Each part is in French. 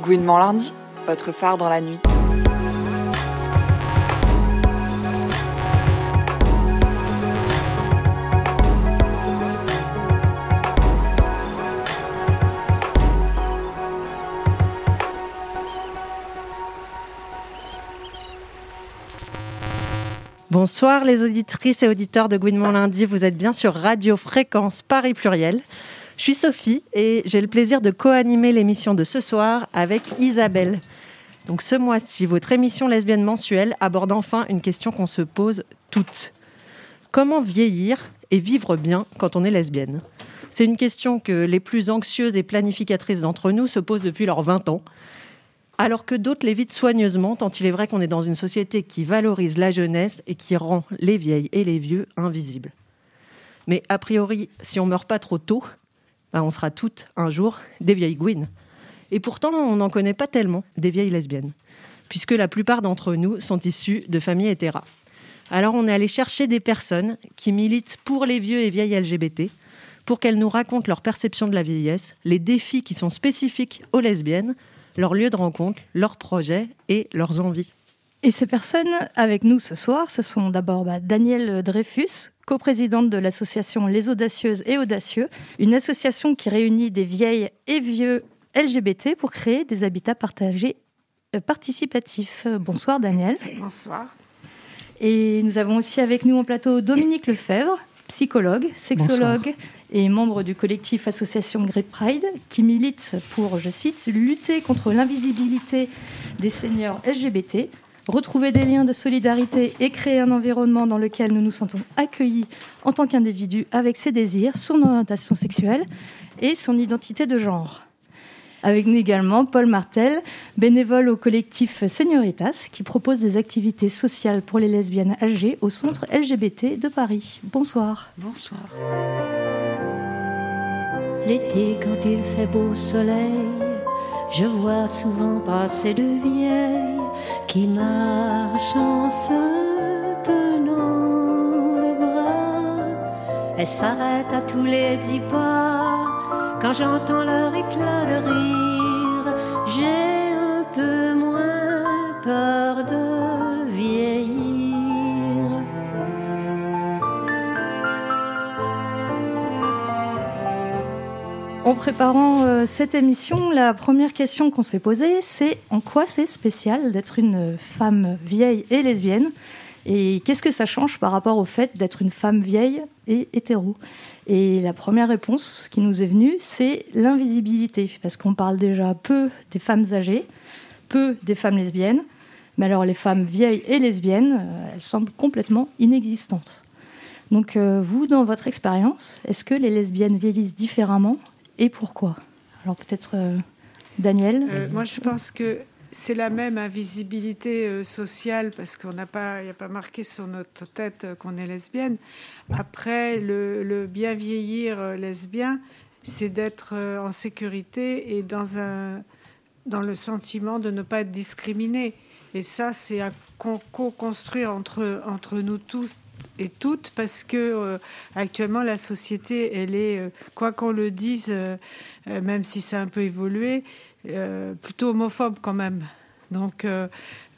Gouinement lundi, votre phare dans la nuit. Bonsoir les auditrices et auditeurs de Gouinement lundi, vous êtes bien sur Radio Fréquence Paris Pluriel. Je suis Sophie et j'ai le plaisir de co-animer l'émission de ce soir avec Isabelle. Donc ce mois-ci, votre émission lesbienne mensuelle aborde enfin une question qu'on se pose toutes. Comment vieillir et vivre bien quand on est lesbienne? C'est une question que les plus anxieuses et planificatrices d'entre nous se posent depuis leurs 20 ans, alors que d'autres l'évitent soigneusement, tant il est vrai qu'on est dans une société qui valorise la jeunesse et qui rend les vieilles et les vieux invisibles. Mais a priori, si on meurt pas trop tôt, bah, on sera toutes un jour des vieilles gouines. Et pourtant, on n'en connaît pas tellement des vieilles lesbiennes, puisque la plupart d'entre nous sont issus de familles hétéras. Alors on est allé chercher des personnes qui militent pour les vieux et vieilles LGBT, pour qu'elles nous racontent leur perception de la vieillesse, les défis qui sont spécifiques aux lesbiennes, leurs lieux de rencontre, leurs projets et leurs envies. Et ces personnes avec nous ce soir, ce sont d'abord bah, Danielle Dreyfus, coprésidente de l'association Les Audacieuses et Audacieux, une association qui réunit des vieilles et vieux LGBT pour créer des habitats partagés euh, participatifs. Bonsoir Danielle. Bonsoir. Et nous avons aussi avec nous en plateau Dominique Lefebvre, psychologue, sexologue et membre du collectif Association Great Pride, qui milite pour, je cite, lutter contre l'invisibilité des seniors LGBT retrouver des liens de solidarité et créer un environnement dans lequel nous nous sentons accueillis en tant qu'individus avec ses désirs, son orientation sexuelle et son identité de genre. Avec nous également Paul Martel, bénévole au collectif Senioritas, qui propose des activités sociales pour les lesbiennes âgées au centre LGBT de Paris. Bonsoir. Bonsoir. L'été, quand il fait beau soleil, je vois souvent passer de vieilles qui marchent en se tenant le bras. Elles s'arrêtent à tous les dix pas quand j'entends leur éclat de rire. En préparant euh, cette émission, la première question qu'on s'est posée, c'est en quoi c'est spécial d'être une femme vieille et lesbienne Et qu'est-ce que ça change par rapport au fait d'être une femme vieille et hétéro? Et la première réponse qui nous est venue, c'est l'invisibilité, parce qu'on parle déjà peu des femmes âgées, peu des femmes lesbiennes, mais alors les femmes vieilles et lesbiennes, euh, elles semblent complètement inexistantes. Donc euh, vous, dans votre expérience, est-ce que les lesbiennes vieillissent différemment et pourquoi? Alors peut-être euh, Daniel? Euh, moi, je pense que c'est la même invisibilité euh, sociale parce qu'on n'a pas, il n'y a pas marqué sur notre tête euh, qu'on est lesbienne. Après, le, bien vieillir lesbien, c'est d'être en sécurité et dans un, dans le sentiment de ne pas être discriminé. Et ça, c'est à co- co-construire entre, entre nous tous et toutes parce que euh, actuellement la société elle est euh, quoi qu'on le dise euh, même si ça a un peu évolué plutôt homophobe quand même. Donc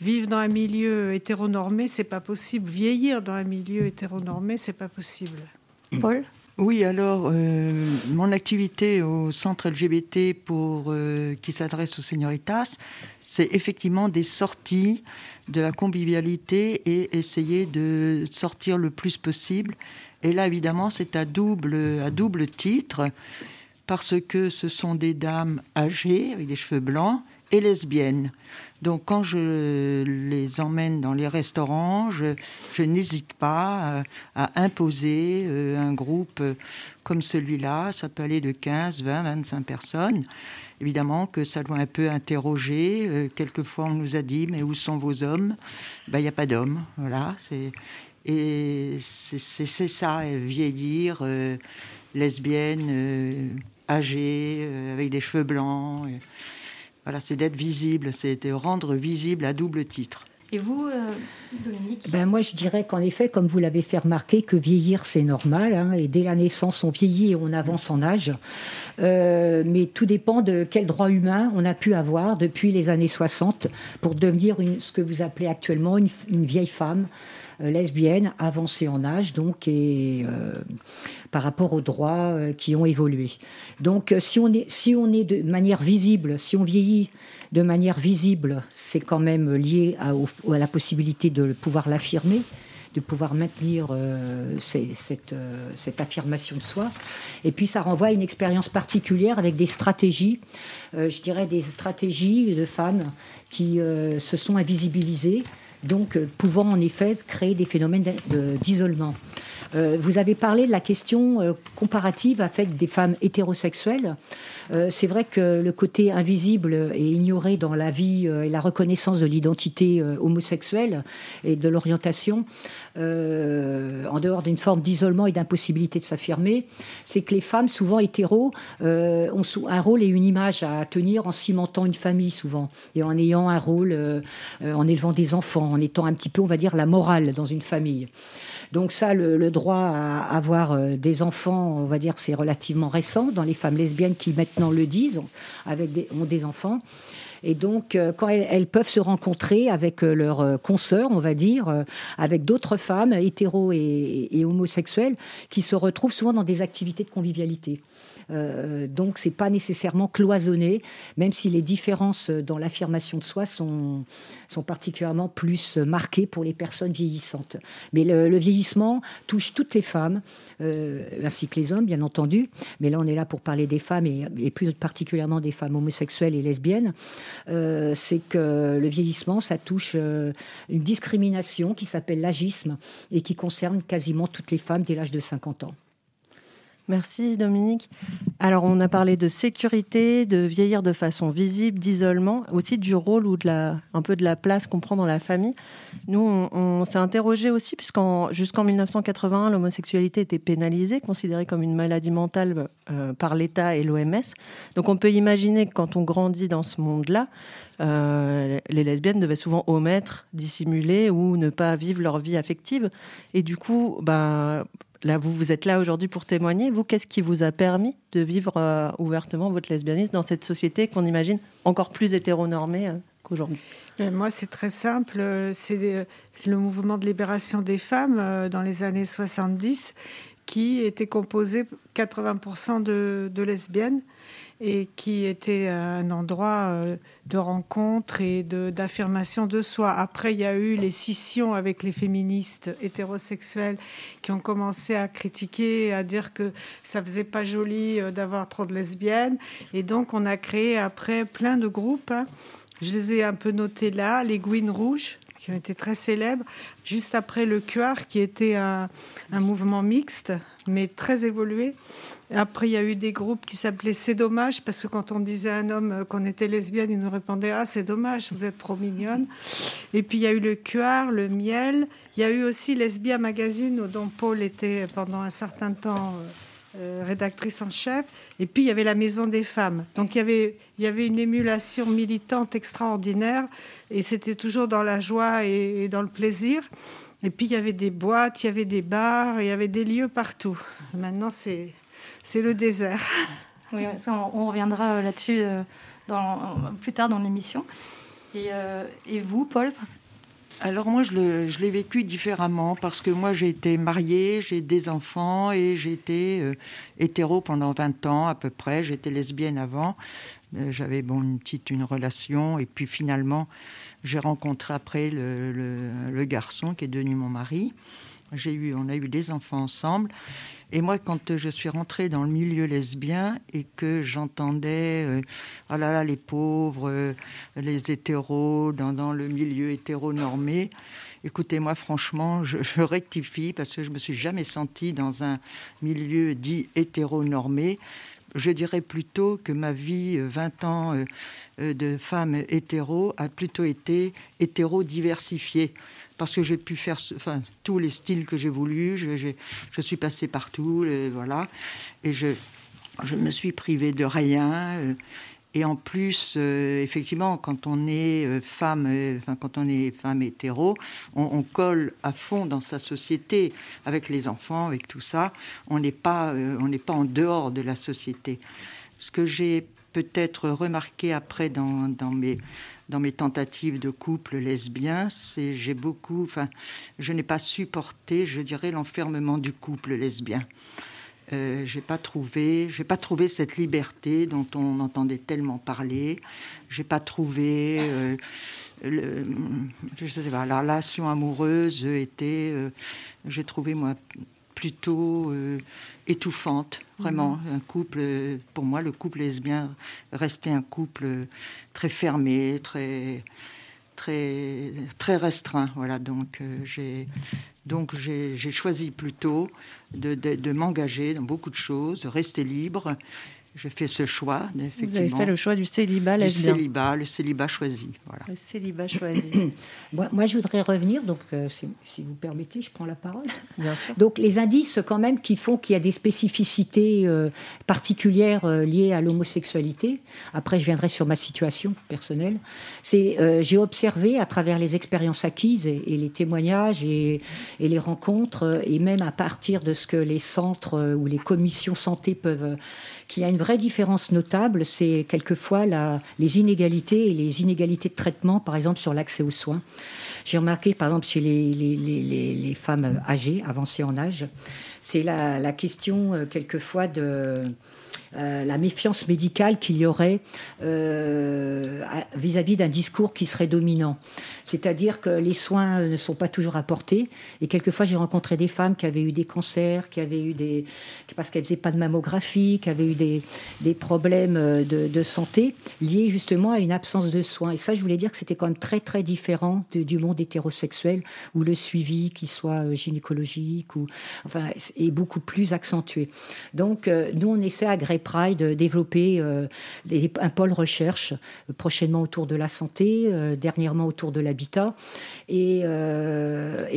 vivre dans un milieu hétéronormé c'est pas possible. Vieillir dans un milieu hétéronormé c'est pas possible. Paul? Oui, alors, euh, mon activité au centre LGBT euh, qui s'adresse aux senioritas, c'est effectivement des sorties de la convivialité et essayer de sortir le plus possible. Et là, évidemment, c'est à double, à double titre, parce que ce sont des dames âgées, avec des cheveux blancs, et lesbiennes. Donc, quand je les emmène dans les restaurants, je, n'hésite pas euh, à imposer euh, un groupe euh, comme celui-là. Ça peut aller de 15, 20, 25 personnes. Évidemment que ça doit un peu interroger. Quelquefois, on nous a dit, mais où sont vos hommes? Ben, Il n'y a pas d'hommes. Voilà. Et c'est ça, vieillir, lesbienne, âgée, avec des cheveux blancs. Voilà, c'est d'être visible, c'est de rendre visible à double titre. Et vous, euh, Dominique ben Moi, je dirais qu'en effet, comme vous l'avez fait remarquer, que vieillir, c'est normal. Hein, et dès la naissance, on vieillit et on avance en âge. Euh, mais tout dépend de quel droit humain on a pu avoir depuis les années 60 pour devenir une, ce que vous appelez actuellement une, vieille femme euh, lesbienne avancée en âge, donc, et par rapport aux droits qui ont évolué. Donc, si on est, si on est de manière visible, si on vieillit de manière visible, c'est quand même lié à, la possibilité de pouvoir l'affirmer de pouvoir maintenir euh, cette, euh, cette, affirmation de soi. Et puis ça renvoie à une expérience particulière avec des stratégies, euh, je dirais des stratégies de femmes qui se sont invisibilisées, donc pouvant en effet créer des phénomènes d'isolement. Euh, vous avez parlé de la question euh, comparative avec des femmes hétérosexuelles. Euh, c'est vrai que le côté invisible et ignoré dans la vie et la reconnaissance de l'identité homosexuelle et de l'orientation, en dehors d'une forme d'isolement et d'impossibilité de s'affirmer, c'est que les femmes, souvent hétéros, ont un rôle et une image à tenir en cimentant une famille souvent et en ayant un rôle, en élevant des enfants, en étant un petit peu, on va dire, la morale dans une famille. Donc ça, le, droit à avoir euh, des enfants, on va dire, c'est relativement récent dans les femmes lesbiennes qui maintenant le disent, ont des enfants. Et donc, euh, quand elles, peuvent se rencontrer avec euh, leurs consoeurs, on va dire, avec d'autres femmes hétéros et, et, homosexuelles, qui se retrouvent souvent dans des activités de convivialité. Euh, donc, c'est pas nécessairement cloisonné, même si les différences dans l'affirmation de soi sont, particulièrement plus marquées pour les personnes vieillissantes. Mais le, vieillissement touche toutes les femmes, euh, ainsi que les hommes, bien entendu. Mais là, on est là pour parler des femmes et, plus particulièrement des femmes homosexuelles et lesbiennes. Euh, c'est que le vieillissement, ça touche une discrimination qui s'appelle l'agisme et qui concerne quasiment toutes les femmes dès l'âge de 50 ans. Merci Dominique. Alors on a parlé de sécurité, de vieillir de façon visible, d'isolement, aussi du rôle ou de la, un peu de la place qu'on prend dans la famille. Nous, on, s'est interrogé aussi, puisqu'en jusqu'en 1981, l'homosexualité était pénalisée, considérée comme une maladie mentale euh, par l'État et l'OMS. Donc on peut imaginer que quand on grandit dans ce monde-là, euh, les lesbiennes devaient souvent omettre, dissimuler ou ne pas vivre leur vie affective. Et du coup, bah, Là, vous, vous êtes là aujourd'hui pour témoigner. Vous, qu'est-ce qui vous a permis de vivre euh, ouvertement votre lesbianisme dans cette société qu'on imagine encore plus hétéronormée euh, qu'aujourd'hui? Moi, c'est très simple. C'est le mouvement de libération des femmes euh, dans les années 70 qui était composé 80% de, de lesbiennes et qui était un endroit euh, de rencontre et d'affirmation de, soi. Après, il y a eu les scissions avec les féministes hétérosexuelles qui ont commencé à critiquer, à dire que ça faisait pas joli euh, d'avoir trop de lesbiennes. Et donc, on a créé après plein de groupes. Hein. Je les ai un peu notés là, les Gouines Rouges, qui ont été très célèbres, juste après le QR, qui était un, mouvement mixte, mais très évolué. Après, il y a eu des groupes qui s'appelaient C'est dommage, parce que quand on disait à un homme qu'on était lesbienne, il nous répondait Ah, c'est dommage, vous êtes trop mignonne. Et puis, il y a eu le cuir, le miel. Il y a eu aussi Lesbia Magazine, dont Paul était pendant un certain temps euh, rédactrice en chef. Et puis, il y avait la Maison des femmes. Donc, il y avait, il y avait une émulation militante extraordinaire. Et c'était toujours dans la joie et dans le plaisir. Et puis, il y avait des boîtes, il y avait des bars, il y avait des lieux partout. Maintenant, c'est le désert. Oui, on, reviendra euh, là-dessus euh, plus tard dans l'émission. Euh, et, vous, Paul alors moi, je l'ai vécu différemment parce que moi, j'ai été mariée, j'ai des enfants et j'ai été hétéro pendant 20 ans à peu près. J'étais lesbienne avant. J'avais bon, une petite une relation et puis finalement, j'ai rencontré après le, garçon qui est devenu mon mari. J'ai eu, on a eu des enfants ensemble. Et moi, quand je suis rentrée dans le milieu lesbien et que j'entendais, euh, oh là là, les pauvres, euh, les hétéros, dans, le milieu hétéronormé, écoutez-moi, franchement, je, rectifie parce que je me suis jamais sentie dans un milieu dit hétéronormé. Je dirais plutôt que ma vie, 20 euh, ans de femme hétéro, a plutôt été hétéro-diversifiée parce que j'ai pu faire enfin, tous les styles que j'ai voulu. Je, suis passée partout, voilà. Et je, je me suis privée de rien. Euh, Et en plus, euh, effectivement, quand on est euh, femme, euh, enfin, quand on est femme hétéro, on, colle à fond dans sa société, avec les enfants, avec tout ça. On n'est pas, on n'est pas en dehors de la société. Ce que j'ai peut-être remarqué après dans, mes, tentatives de couple lesbien, c'est j'ai beaucoup, enfin, je n'ai pas supporté, je dirais, l'enfermement du couple lesbien. Euh, j'ai pas trouvé, j'ai pas trouvé cette liberté dont on entendait tellement parler. J'ai pas trouvé, euh, le, je sais pas, la relation amoureuse était, euh, j'ai trouvé moi plutôt étouffante, vraiment. Mhm. Un couple, pour moi, le couple lesbien restait un couple très fermé, très très très restreint. Voilà, donc j'ai donc j'ai choisi plutôt de, m'engager dans beaucoup de choses, de rester libre j'ai fait ce choix. Vous avez fait le choix du célibat lesbien. Le célibat, le célibat choisi. Voilà. Le célibat choisi. moi, je voudrais revenir, donc euh, si, vous permettez, je prends la parole. Bien sûr. Donc les indices quand même qui font qu'il y a des spécificités euh, particulières euh, liées à l'homosexualité. Après, je viendrai sur ma situation personnelle. C'est j'ai observé à travers les expériences acquises et, les témoignages et, et, les rencontres et même à partir de ce que les centres ou les commissions santé peuvent qu'il y a une vraie différence notable, c'est quelquefois la, les inégalités et les inégalités de traitement, par exemple sur l'accès aux soins. J'ai remarqué, par exemple, chez les, les, les, les femmes âgées, avancées en âge, c'est la, la, question euh, quelquefois de euh, la méfiance médicale qu'il y aurait euh, vis-à-vis d'un discours qui serait dominant. C'est-à-dire que les soins ne sont pas toujours apportés. Et quelquefois, j'ai rencontré des femmes qui avaient eu des cancers, qui avaient eu des. parce qu'elles faisaient pas de mammographie, qui avaient eu des, des problèmes de, santé liés justement à une absence de soins. Et ça, je voulais dire que c'était quand même très, très différent du monde hétérosexuel, où le suivi, qu'il soit gynécologique, ou, enfin, est beaucoup plus accentué. Donc, nous, on essaie à Pride de développer euh, un pôle recherche euh, prochainement autour de la santé, euh, dernièrement autour de l'habitat. Et,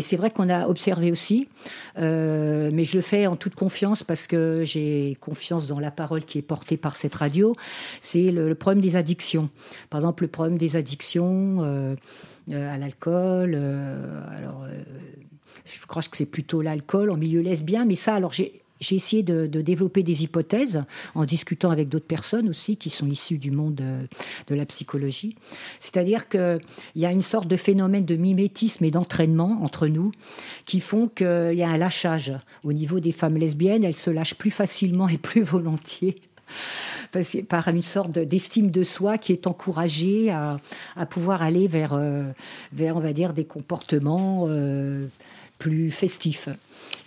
c'est vrai qu'on a observé aussi, mais je le fais en toute confiance parce que j'ai confiance dans la parole qui est portée par cette radio, c'est le, problème des addictions. Par exemple, le problème des addictions à l'alcool. alors, je crois que c'est plutôt l'alcool en milieu lesbien, mais ça, alors j'ai j'ai essayé de, développer des hypothèses en discutant avec d'autres personnes aussi qui sont issues du monde euh, de, la psychologie. C'est-à-dire qu'il y a une sorte de phénomène de mimétisme et d'entraînement entre nous qui font qu'il y a un lâchage au niveau des femmes lesbiennes. Elles se lâchent plus facilement et plus volontiers par une sorte d'estime de soi qui est encouragée à, pouvoir aller vers, euh, vers, on va dire, des comportements euh, plus festifs.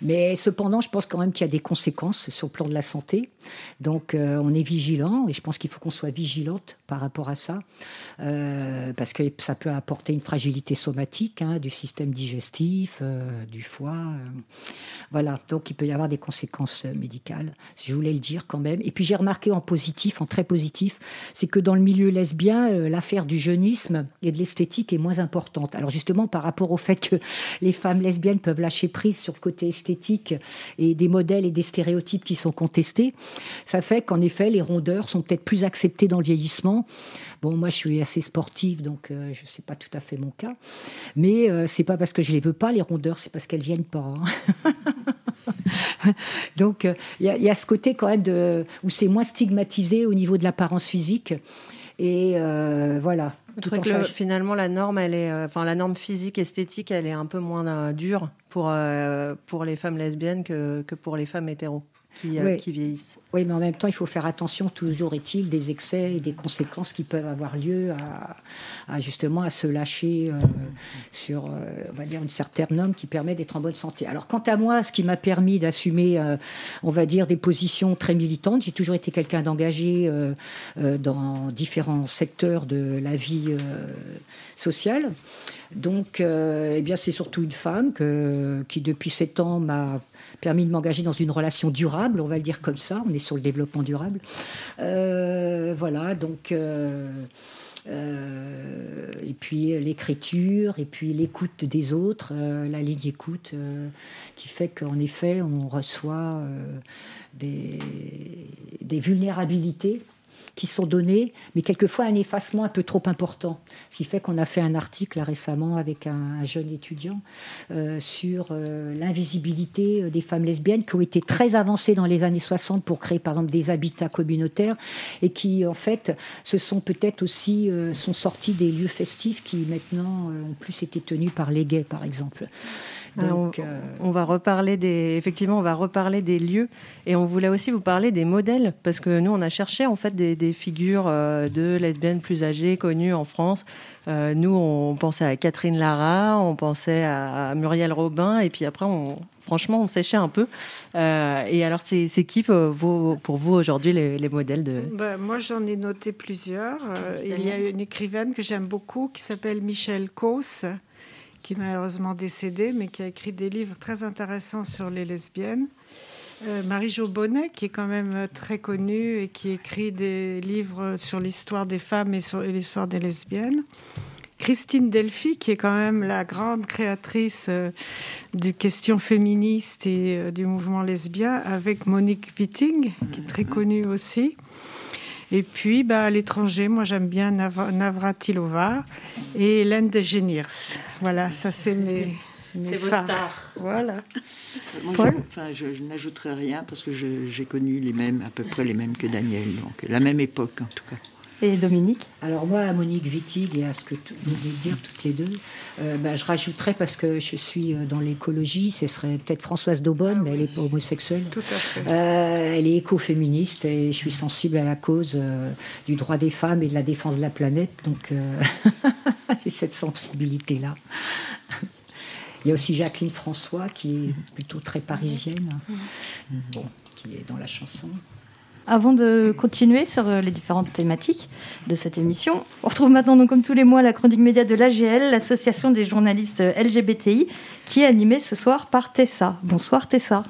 Mais cependant, je pense quand même qu'il y a des conséquences sur le plan de la santé. Donc, euh, on est vigilant et je pense qu'il faut qu'on soit vigilante par rapport à ça, euh, parce que ça peut apporter une fragilité somatique hein, du système digestif, euh, du foie. voilà, donc il peut y avoir des conséquences médicales. Je voulais le dire quand même. Et puis j'ai remarqué en positif, en très positif, c'est que dans le milieu lesbien, l'affaire du jeunisme et de l'esthétique est moins importante. Alors justement, par rapport au fait que les femmes lesbiennes peuvent lâcher prise sur le côté esthétique et des modèles et des stéréotypes qui sont contestés, ça fait qu'en effet, les rondeurs sont peut-être plus acceptées dans le vieillissement. Bon, moi, je suis assez sportive, donc euh, je sais pas tout à fait mon cas. Mais euh, c'est pas parce que je les veux pas, les rondeurs, c'est parce qu'elles viennent pas. Hein. donc, il y, a ce côté quand même de, où c'est moins stigmatisé au niveau de l'apparence physique. Et euh, voilà. Tout que finalement, la norme, elle est, enfin, la norme physique, esthétique, elle est un peu moins dure pour, pour les femmes lesbiennes que, que pour les femmes hétéros. Euh, qui, vieillissent. Oui, mais en même temps, il faut faire attention, toujours est-il, des excès et des conséquences qui peuvent avoir lieu à, justement à se lâcher euh, sur, euh, on va dire, une certaine norme qui permet d'être en bonne santé. Alors, quant à moi, ce qui m'a permis d'assumer, on va dire, des positions très militantes, j'ai toujours été quelqu'un d'engagé dans différents secteurs de la vie sociale. Donc, eh bien, c'est surtout une femme qui, depuis sept ans, m'a permis de m'engager dans une relation durable, on va le dire comme ça. On est sur le développement durable. Euh, voilà, donc. Euh, euh, et puis l'écriture, et puis l'écoute des autres, la ligne d'écoute, qui fait qu'en effet, on reçoit des vulnérabilités qui sont données, mais quelquefois un effacement un peu trop important. Ce qui fait qu'on a fait un article récemment avec un, jeune étudiant euh, sur euh, l'invisibilité des femmes lesbiennes qui ont été très avancées dans les années 60 pour créer par exemple des habitats communautaires et qui en fait se sont peut-être aussi sont sortis des lieux festifs qui maintenant ont plus été tenus par les gays par exemple. Donc, euh, on, va reparler des, effectivement, on va reparler des lieux et on voulait aussi vous parler des modèles parce que nous, on a cherché en fait des, figures euh, de lesbiennes plus âgées connues en France. Euh, nous, on pensait à Catherine Lara, on pensait à Muriel Robin et puis après, on, franchement, on séchait un peu. et alors, c'est qui pour vous aujourd'hui les, modèles de ben, Moi, j'en ai noté plusieurs. il y a une écrivaine que j'aime beaucoup qui s'appelle Michelle Causse qui est malheureusement décédée, mais qui a écrit des livres très intéressants sur les lesbiennes. Euh, Marie-Jo Bonnet, qui est quand même très connue et qui écrit des livres sur l'histoire des femmes et sur l'histoire des lesbiennes. Christine Delphi, qui est quand même la grande créatrice euh, du question féministe et euh, du mouvement lesbien, avec Monique Witting, qui est très connue aussi. Et puis, bah, à l'étranger, moi j'aime bien Navratilova et Hélène de Geniers. Voilà, ça c'est mes, mes vos stars. Voilà. Moi, je, je n'ajouterai rien parce que j'ai connu les mêmes, à peu près les mêmes que Daniel, donc la même époque en tout cas. Et Dominique Alors moi, à Monique Wittig et à ce que vous venez de dire toutes les deux, euh, bah, je rajouterais parce que je suis euh, dans l'écologie, ce serait peut-être Françoise Daubonne, mais elle est pas homosexuelle. Tout à fait. Euh, elle est écoféministe et je suis sensible à la cause du droit des femmes et de la défense de la planète, donc j'ai cette sensibilité-là. Il y a aussi Jacqueline François qui est plutôt très parisienne, bon, qui est dans la chanson. Avant de continuer sur euh, les différentes thématiques de cette émission, on retrouve maintenant, donc, comme tous les mois, la chronique média de l'AGL, l'association des journalistes LGBTI, qui est animée ce soir par Tessa. Bonsoir Tessa.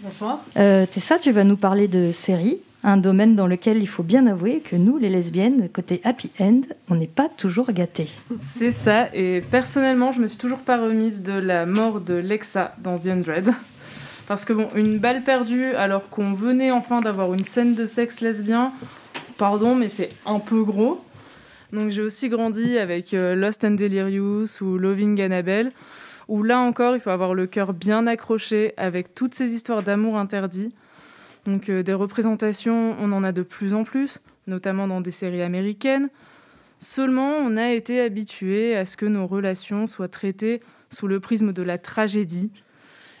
Bonsoir. Euh, Tessa, tu vas nous parler de séries, un domaine dans lequel il faut bien avouer que nous, les lesbiennes, côté happy end, on n'est pas toujours gâtés. C'est ça, et personnellement, je me suis toujours pas remise de la mort de Lexa dans The Undread. Parce que bon, une balle perdue alors qu'on venait enfin d'avoir une scène de sexe lesbien, pardon, mais c'est un peu gros. Donc j'ai aussi grandi avec euh, Lost and Delirious ou Loving Annabelle, où là encore il faut avoir le cœur bien accroché avec toutes ces histoires d'amour interdit. Donc euh, des représentations, on en a de plus en plus, notamment dans des séries américaines. Seulement, on a été habitué à ce que nos relations soient traitées sous le prisme de la tragédie,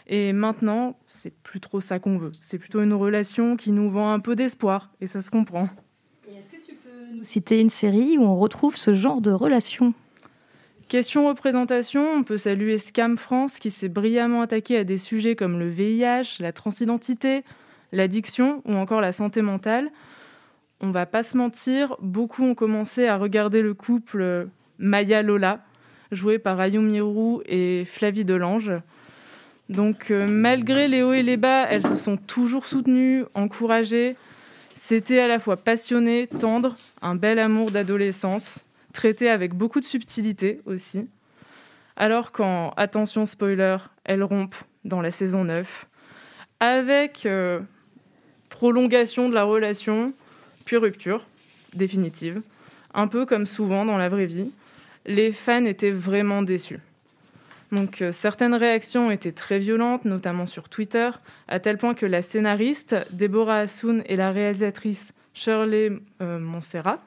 et maintenant, c'est plus trop ça qu'on veut. C'est plutôt une relation qui nous vend un peu d'espoir, et ça se comprend. est-ce que tu peux nous citer une série où on retrouve ce genre de relation? Question représentation, on peut saluer Scam France qui s'est brillamment attaqué à des sujets comme le VIH, la transidentité, l'addiction ou encore la santé mentale. On va pas se mentir, beaucoup ont commencé à regarder le couple Maya Lola, joué par Ayumi Roux et Flavie Delange. Donc euh, malgré les hauts et les bas, elles se sont toujours soutenues, encouragées. C'était à la fois passionné, tendre, un bel amour d'adolescence, traité avec beaucoup de subtilité aussi. Alors quand, attention spoiler, elles rompent dans la saison 9, avec euh, prolongation de la relation, puis rupture définitive, un peu comme souvent dans la vraie vie, les fans étaient vraiment déçus. Donc euh, certaines réactions étaient très violentes, notamment sur Twitter, à tel point que la scénariste Deborah Assoun et la réalisatrice Shirley euh, Montserrat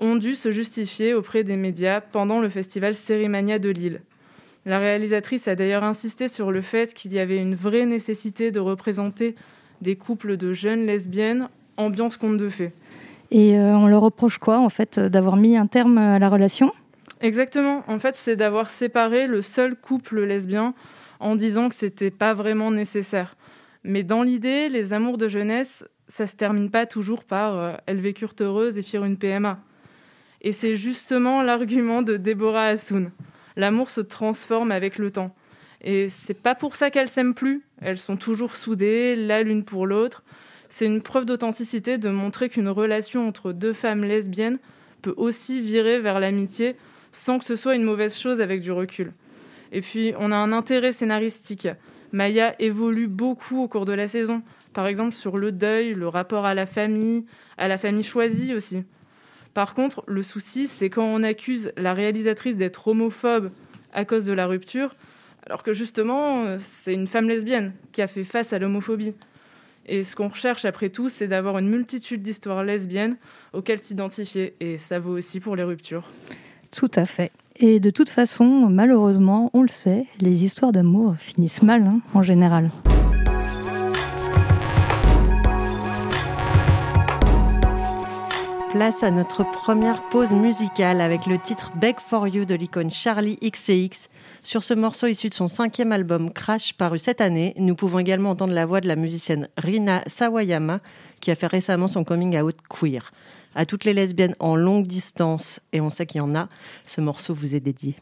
ont dû se justifier auprès des médias pendant le festival Sérimania de Lille. La réalisatrice a d'ailleurs insisté sur le fait qu'il y avait une vraie nécessité de représenter des couples de jeunes lesbiennes, ambiance conte de fées. Et euh, on leur reproche quoi, en fait, d'avoir mis un terme à la relation? Exactement. En fait, c'est d'avoir séparé le seul couple lesbien en disant que c'était pas vraiment nécessaire. Mais dans l'idée, les amours de jeunesse, ça se termine pas toujours par euh, elles vécurent heureuses et firent une PMA. Et c'est justement l'argument de Deborah Assoun. L'amour se transforme avec le temps. Et c'est pas pour ça qu'elles s'aiment plus. Elles sont toujours soudées, là l'une pour l'autre. C'est une preuve d'authenticité de montrer qu'une relation entre deux femmes lesbiennes peut aussi virer vers l'amitié sans que ce soit une mauvaise chose avec du recul. Et puis, on a un intérêt scénaristique. Maya évolue beaucoup au cours de la saison, Par exemple, sur le deuil, le rapport à la famille, à la famille choisie aussi. Par contre, le souci, c'est quand on accuse la réalisatrice d'être homophobe à cause de la rupture, alors que justement, c'est une femme lesbienne qui a fait face à l'homophobie. Et ce qu'on recherche après tout, c'est d'avoir une multitude d'histoires lesbiennes auxquelles s'identifier. Et ça vaut aussi pour les ruptures. Tout à fait. Et de toute façon, malheureusement, on le sait, les histoires d'amour finissent mal hein, en général. Place à notre première pause musicale avec le titre Beg for You de l'icône Charlie XCX. Sur ce morceau issu de son cinquième album Crash paru cette année, nous pouvons également entendre la voix de la musicienne Rina Sawayama qui a fait récemment son coming out queer. À toutes les lesbiennes en longue distance, et on sait qu'il y en a, ce morceau vous est dédié.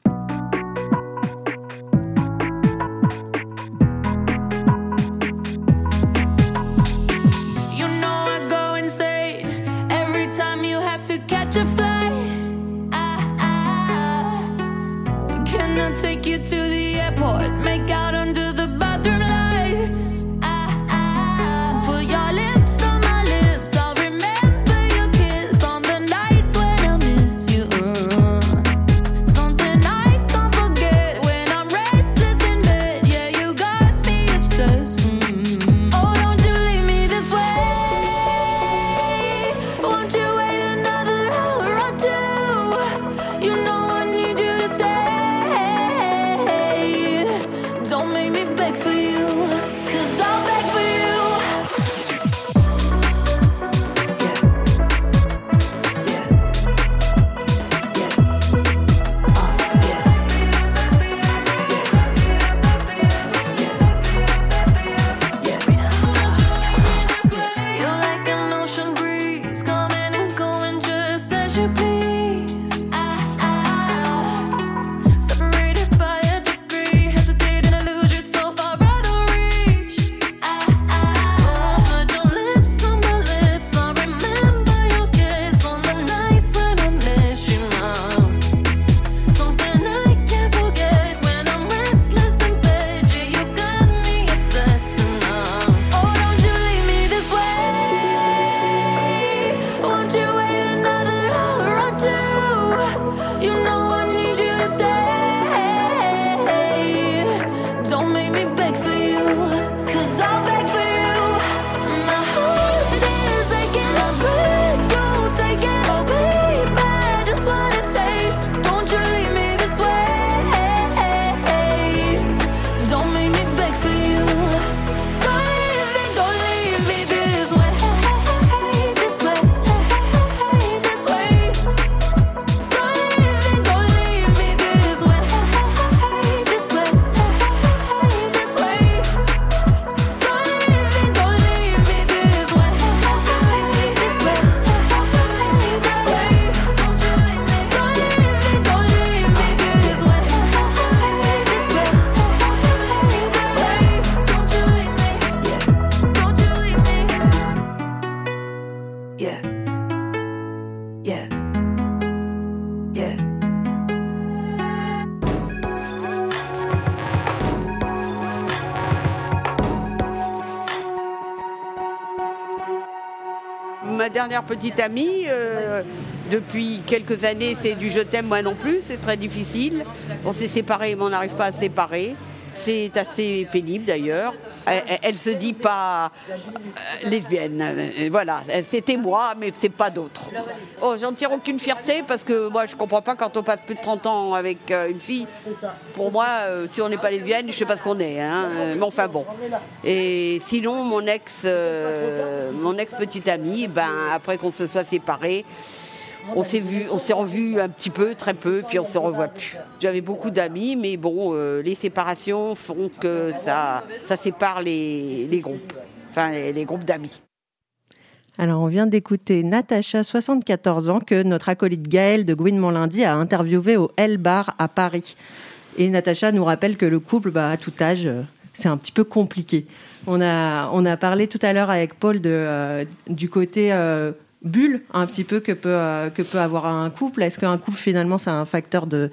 Dernière petite amie. Euh, depuis quelques années, c'est du je t'aime, moi non plus. C'est très difficile. On s'est séparés, mais on n'arrive pas à se séparer. C'est assez pénible d'ailleurs. Elle, ne se dit pas euh, lesbienne. Euh, voilà, c'était moi, mais c'est pas d'autres. Oh, j'en tire aucune fierté parce que moi je comprends pas quand on passe plus de 30 ans avec une fille. Pour moi, si on n'est pas lesbienne, je sais pas ce qu'on est. Hein. Mais enfin bon. Et sinon, mon ex, mon ex petite amie, ben après qu'on se soit séparés, on s'est vu, on s'est revu un petit peu, très peu, puis on se revoit plus. J'avais beaucoup d'amis, mais bon, euh, les séparations font que ça, ça sépare les, groupes, enfin les, groupes d'amis. Alors, on vient d'écouter Natacha, 74 ans, que notre acolyte Gaëlle de Gouinement Lundi a interviewé au L Bar à Paris. Et Natacha nous rappelle que le couple, bah, à tout âge, euh, c'est un petit peu compliqué. On a, on a parlé tout à l'heure avec Paul euh, du côté bulle un petit peu que peut, euh, que peut avoir un couple Est-ce qu'un couple finalement c'est un facteur de,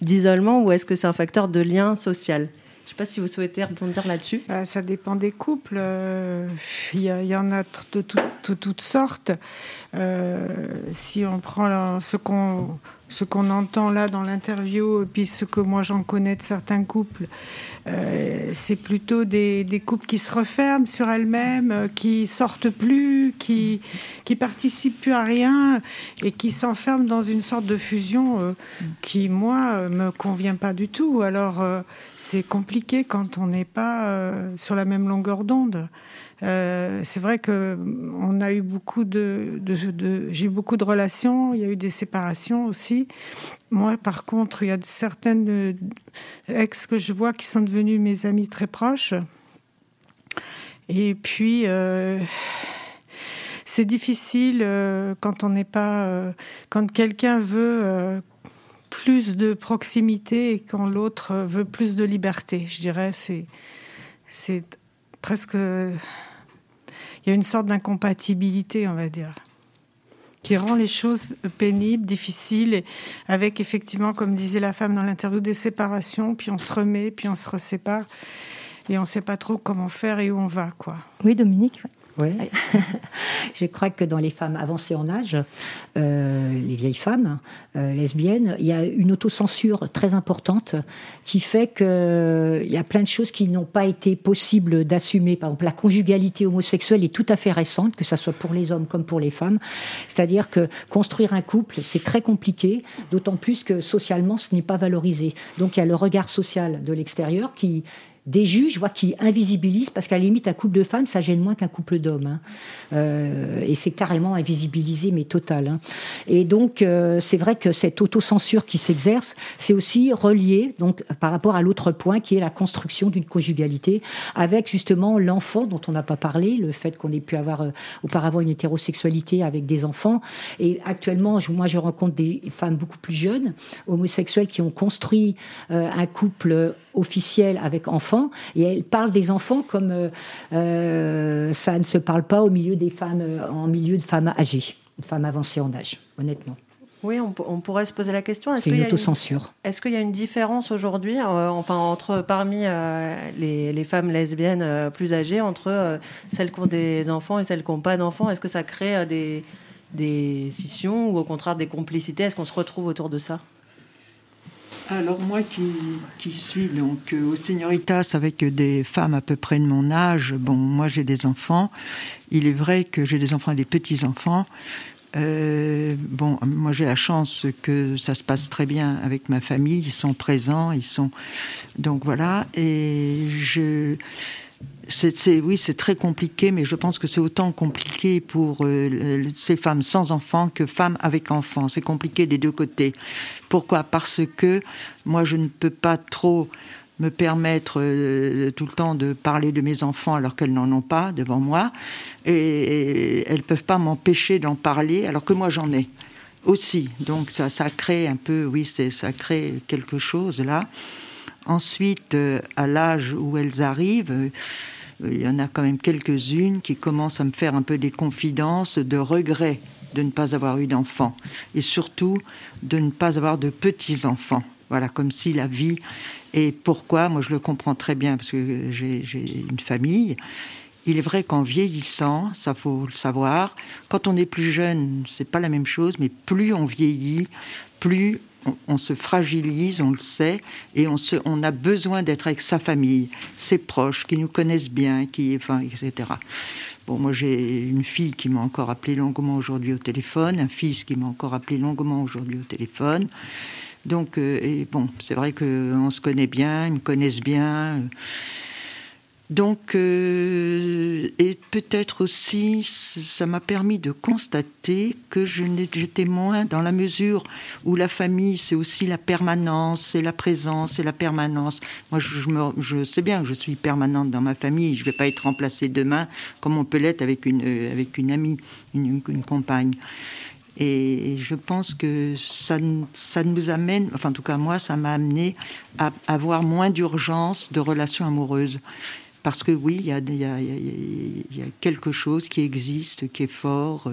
d'isolement ou est-ce que c'est un facteur de lien social? Je ne sais pas si vous souhaitez rebondir là-dessus. Bah, ça dépend des couples. Euh, il y, en a de, toutes sortes. Euh, si on prend ce qu'on ce qu'on entend là dans l'interview, puis ce que moi j'en connais de certains couples, euh, c'est plutôt des, couples qui se referment sur elles-mêmes, euh, qui sortent plus, qui qui participent plus à rien et qui s'enferment dans une sorte de fusion euh, qui moi me convient pas du tout. Alors c'est compliqué quand on n'est pas sur la même longueur d'onde. Euh, c'est vrai que on a eu beaucoup de, j'ai eu beaucoup de relations. Il y a eu des séparations aussi. Moi, par contre, il y a certaines ex que je vois qui sont devenues mes amis très proches. Et puis, euh, c'est difficile euh, quand on n'est pas, quand quelqu'un veut plus de proximité et quand l'autre veut plus de liberté. Je dirais, c'est, c'est presque il y a une sorte d'incompatibilité, on va dire, qui rend les choses pénibles, difficiles, avec effectivement, comme disait la femme dans l'interview, des séparations, puis on se remet, puis on se resépare, et on ne sait pas trop comment faire et où on va, quoi. Oui, Dominique. Oui. je crois que dans les femmes avancées en âge, euh, les vieilles femmes euh, lesbiennes, il y a une autocensure très importante qui fait qu'il euh, y a plein de choses qui n'ont pas été possibles d'assumer. Par exemple, la conjugalité homosexuelle est tout à fait récente, que ce soit pour les hommes comme pour les femmes. C'est-à-dire que construire un couple, c'est très compliqué, d'autant plus que socialement, ce n'est pas valorisé. Donc il y a le regard social de l'extérieur qui des juges vois, qui invisibilisent, parce qu'à la limite, un couple de femmes, ça gêne moins qu'un couple d'hommes. Hein. Euh, et c'est carrément invisibilisé, mais total. Hein. Et donc, euh, c'est vrai que cette autocensure qui s'exerce, c'est aussi relié donc, par rapport à l'autre point, qui est la construction d'une conjugalité, avec justement l'enfant dont on n'a pas parlé, le fait qu'on ait pu avoir euh, auparavant une hétérosexualité avec des enfants. Et actuellement, moi, je rencontre des femmes beaucoup plus jeunes, homosexuelles, qui ont construit un couple officielle avec enfants, et elle parle des enfants comme euh, euh, ça ne se parle pas au milieu des femmes, euh, en milieu de femmes âgées, de femmes avancées en âge, honnêtement. Oui, on, pourrait se poser la question. C'est une autocensure. Est-ce qu'il y a une différence aujourd'hui, enfin entre parmi les, femmes lesbiennes plus âgées, entre celles qui ont des enfants et celles qui n'ont pas d'enfants? Est-ce que ça crée des, des scissions ou au contraire des complicités? Est-ce qu'on se retrouve autour de ça? Alors moi qui, suis donc euh, au Señoritas avec des femmes à peu près de mon âge, bon moi j'ai des enfants, il est vrai que j'ai des enfants et des petits-enfants. Euh, bon, moi j'ai la chance que ça se passe très bien avec ma famille, ils sont présents, ils sont donc voilà. Et je c'est, oui, c'est très compliqué, mais je pense que c'est autant compliqué pour euh, ces femmes sans enfants que femmes avec enfants. C'est compliqué des deux côtés. Pourquoi? Parce que moi, je ne peux pas trop me permettre euh, tout le temps de parler de mes enfants alors qu'elles n'en ont pas devant moi, et, elles ne peuvent pas m'empêcher d'en parler alors que moi j'en ai aussi. Donc ça, crée un peu, oui, ça crée quelque chose là. Ensuite, euh, à l'âge où elles arrivent, il y en a quand même quelques-unes qui commencent à me faire un peu des confidences de regrets de ne pas avoir eu d'enfants et surtout de ne pas avoir de petits-enfants. Voilà, comme si la vie. Et pourquoi Moi, je le comprends très bien parce que j'ai une famille. Il est vrai qu'en vieillissant, ça faut le savoir, quand on est plus jeune, c'est pas la même chose, mais plus on vieillit, plus on, se fragilise, on le sait, et on, se, on a besoin d'être avec sa famille, ses proches, qui nous connaissent bien, qui, etc. Bon, moi j'ai une fille qui m'a encore appelé longuement aujourd'hui au téléphone, un fils qui m'a encore appelé longuement aujourd'hui au téléphone. Donc, euh, bon, c'est vrai qu'on se connaît bien, ils me connaissent bien. Donc, euh, et peut-être aussi, ça m'a permis de constater que j'étais moins dans la mesure où la famille, c'est aussi la permanence, c'est la présence, c'est la permanence. Moi, je, sais bien que je suis permanente dans ma famille. Je ne vais pas être remplacée demain comme on peut l'être avec une, euh, amie, une, compagne. Et je pense que ça, ça nous amène, enfin en tout cas moi, ça m'a amené à avoir moins d'urgence de relations amoureuses. Parce que oui, il y, a, quelque chose qui existe, qui est fort.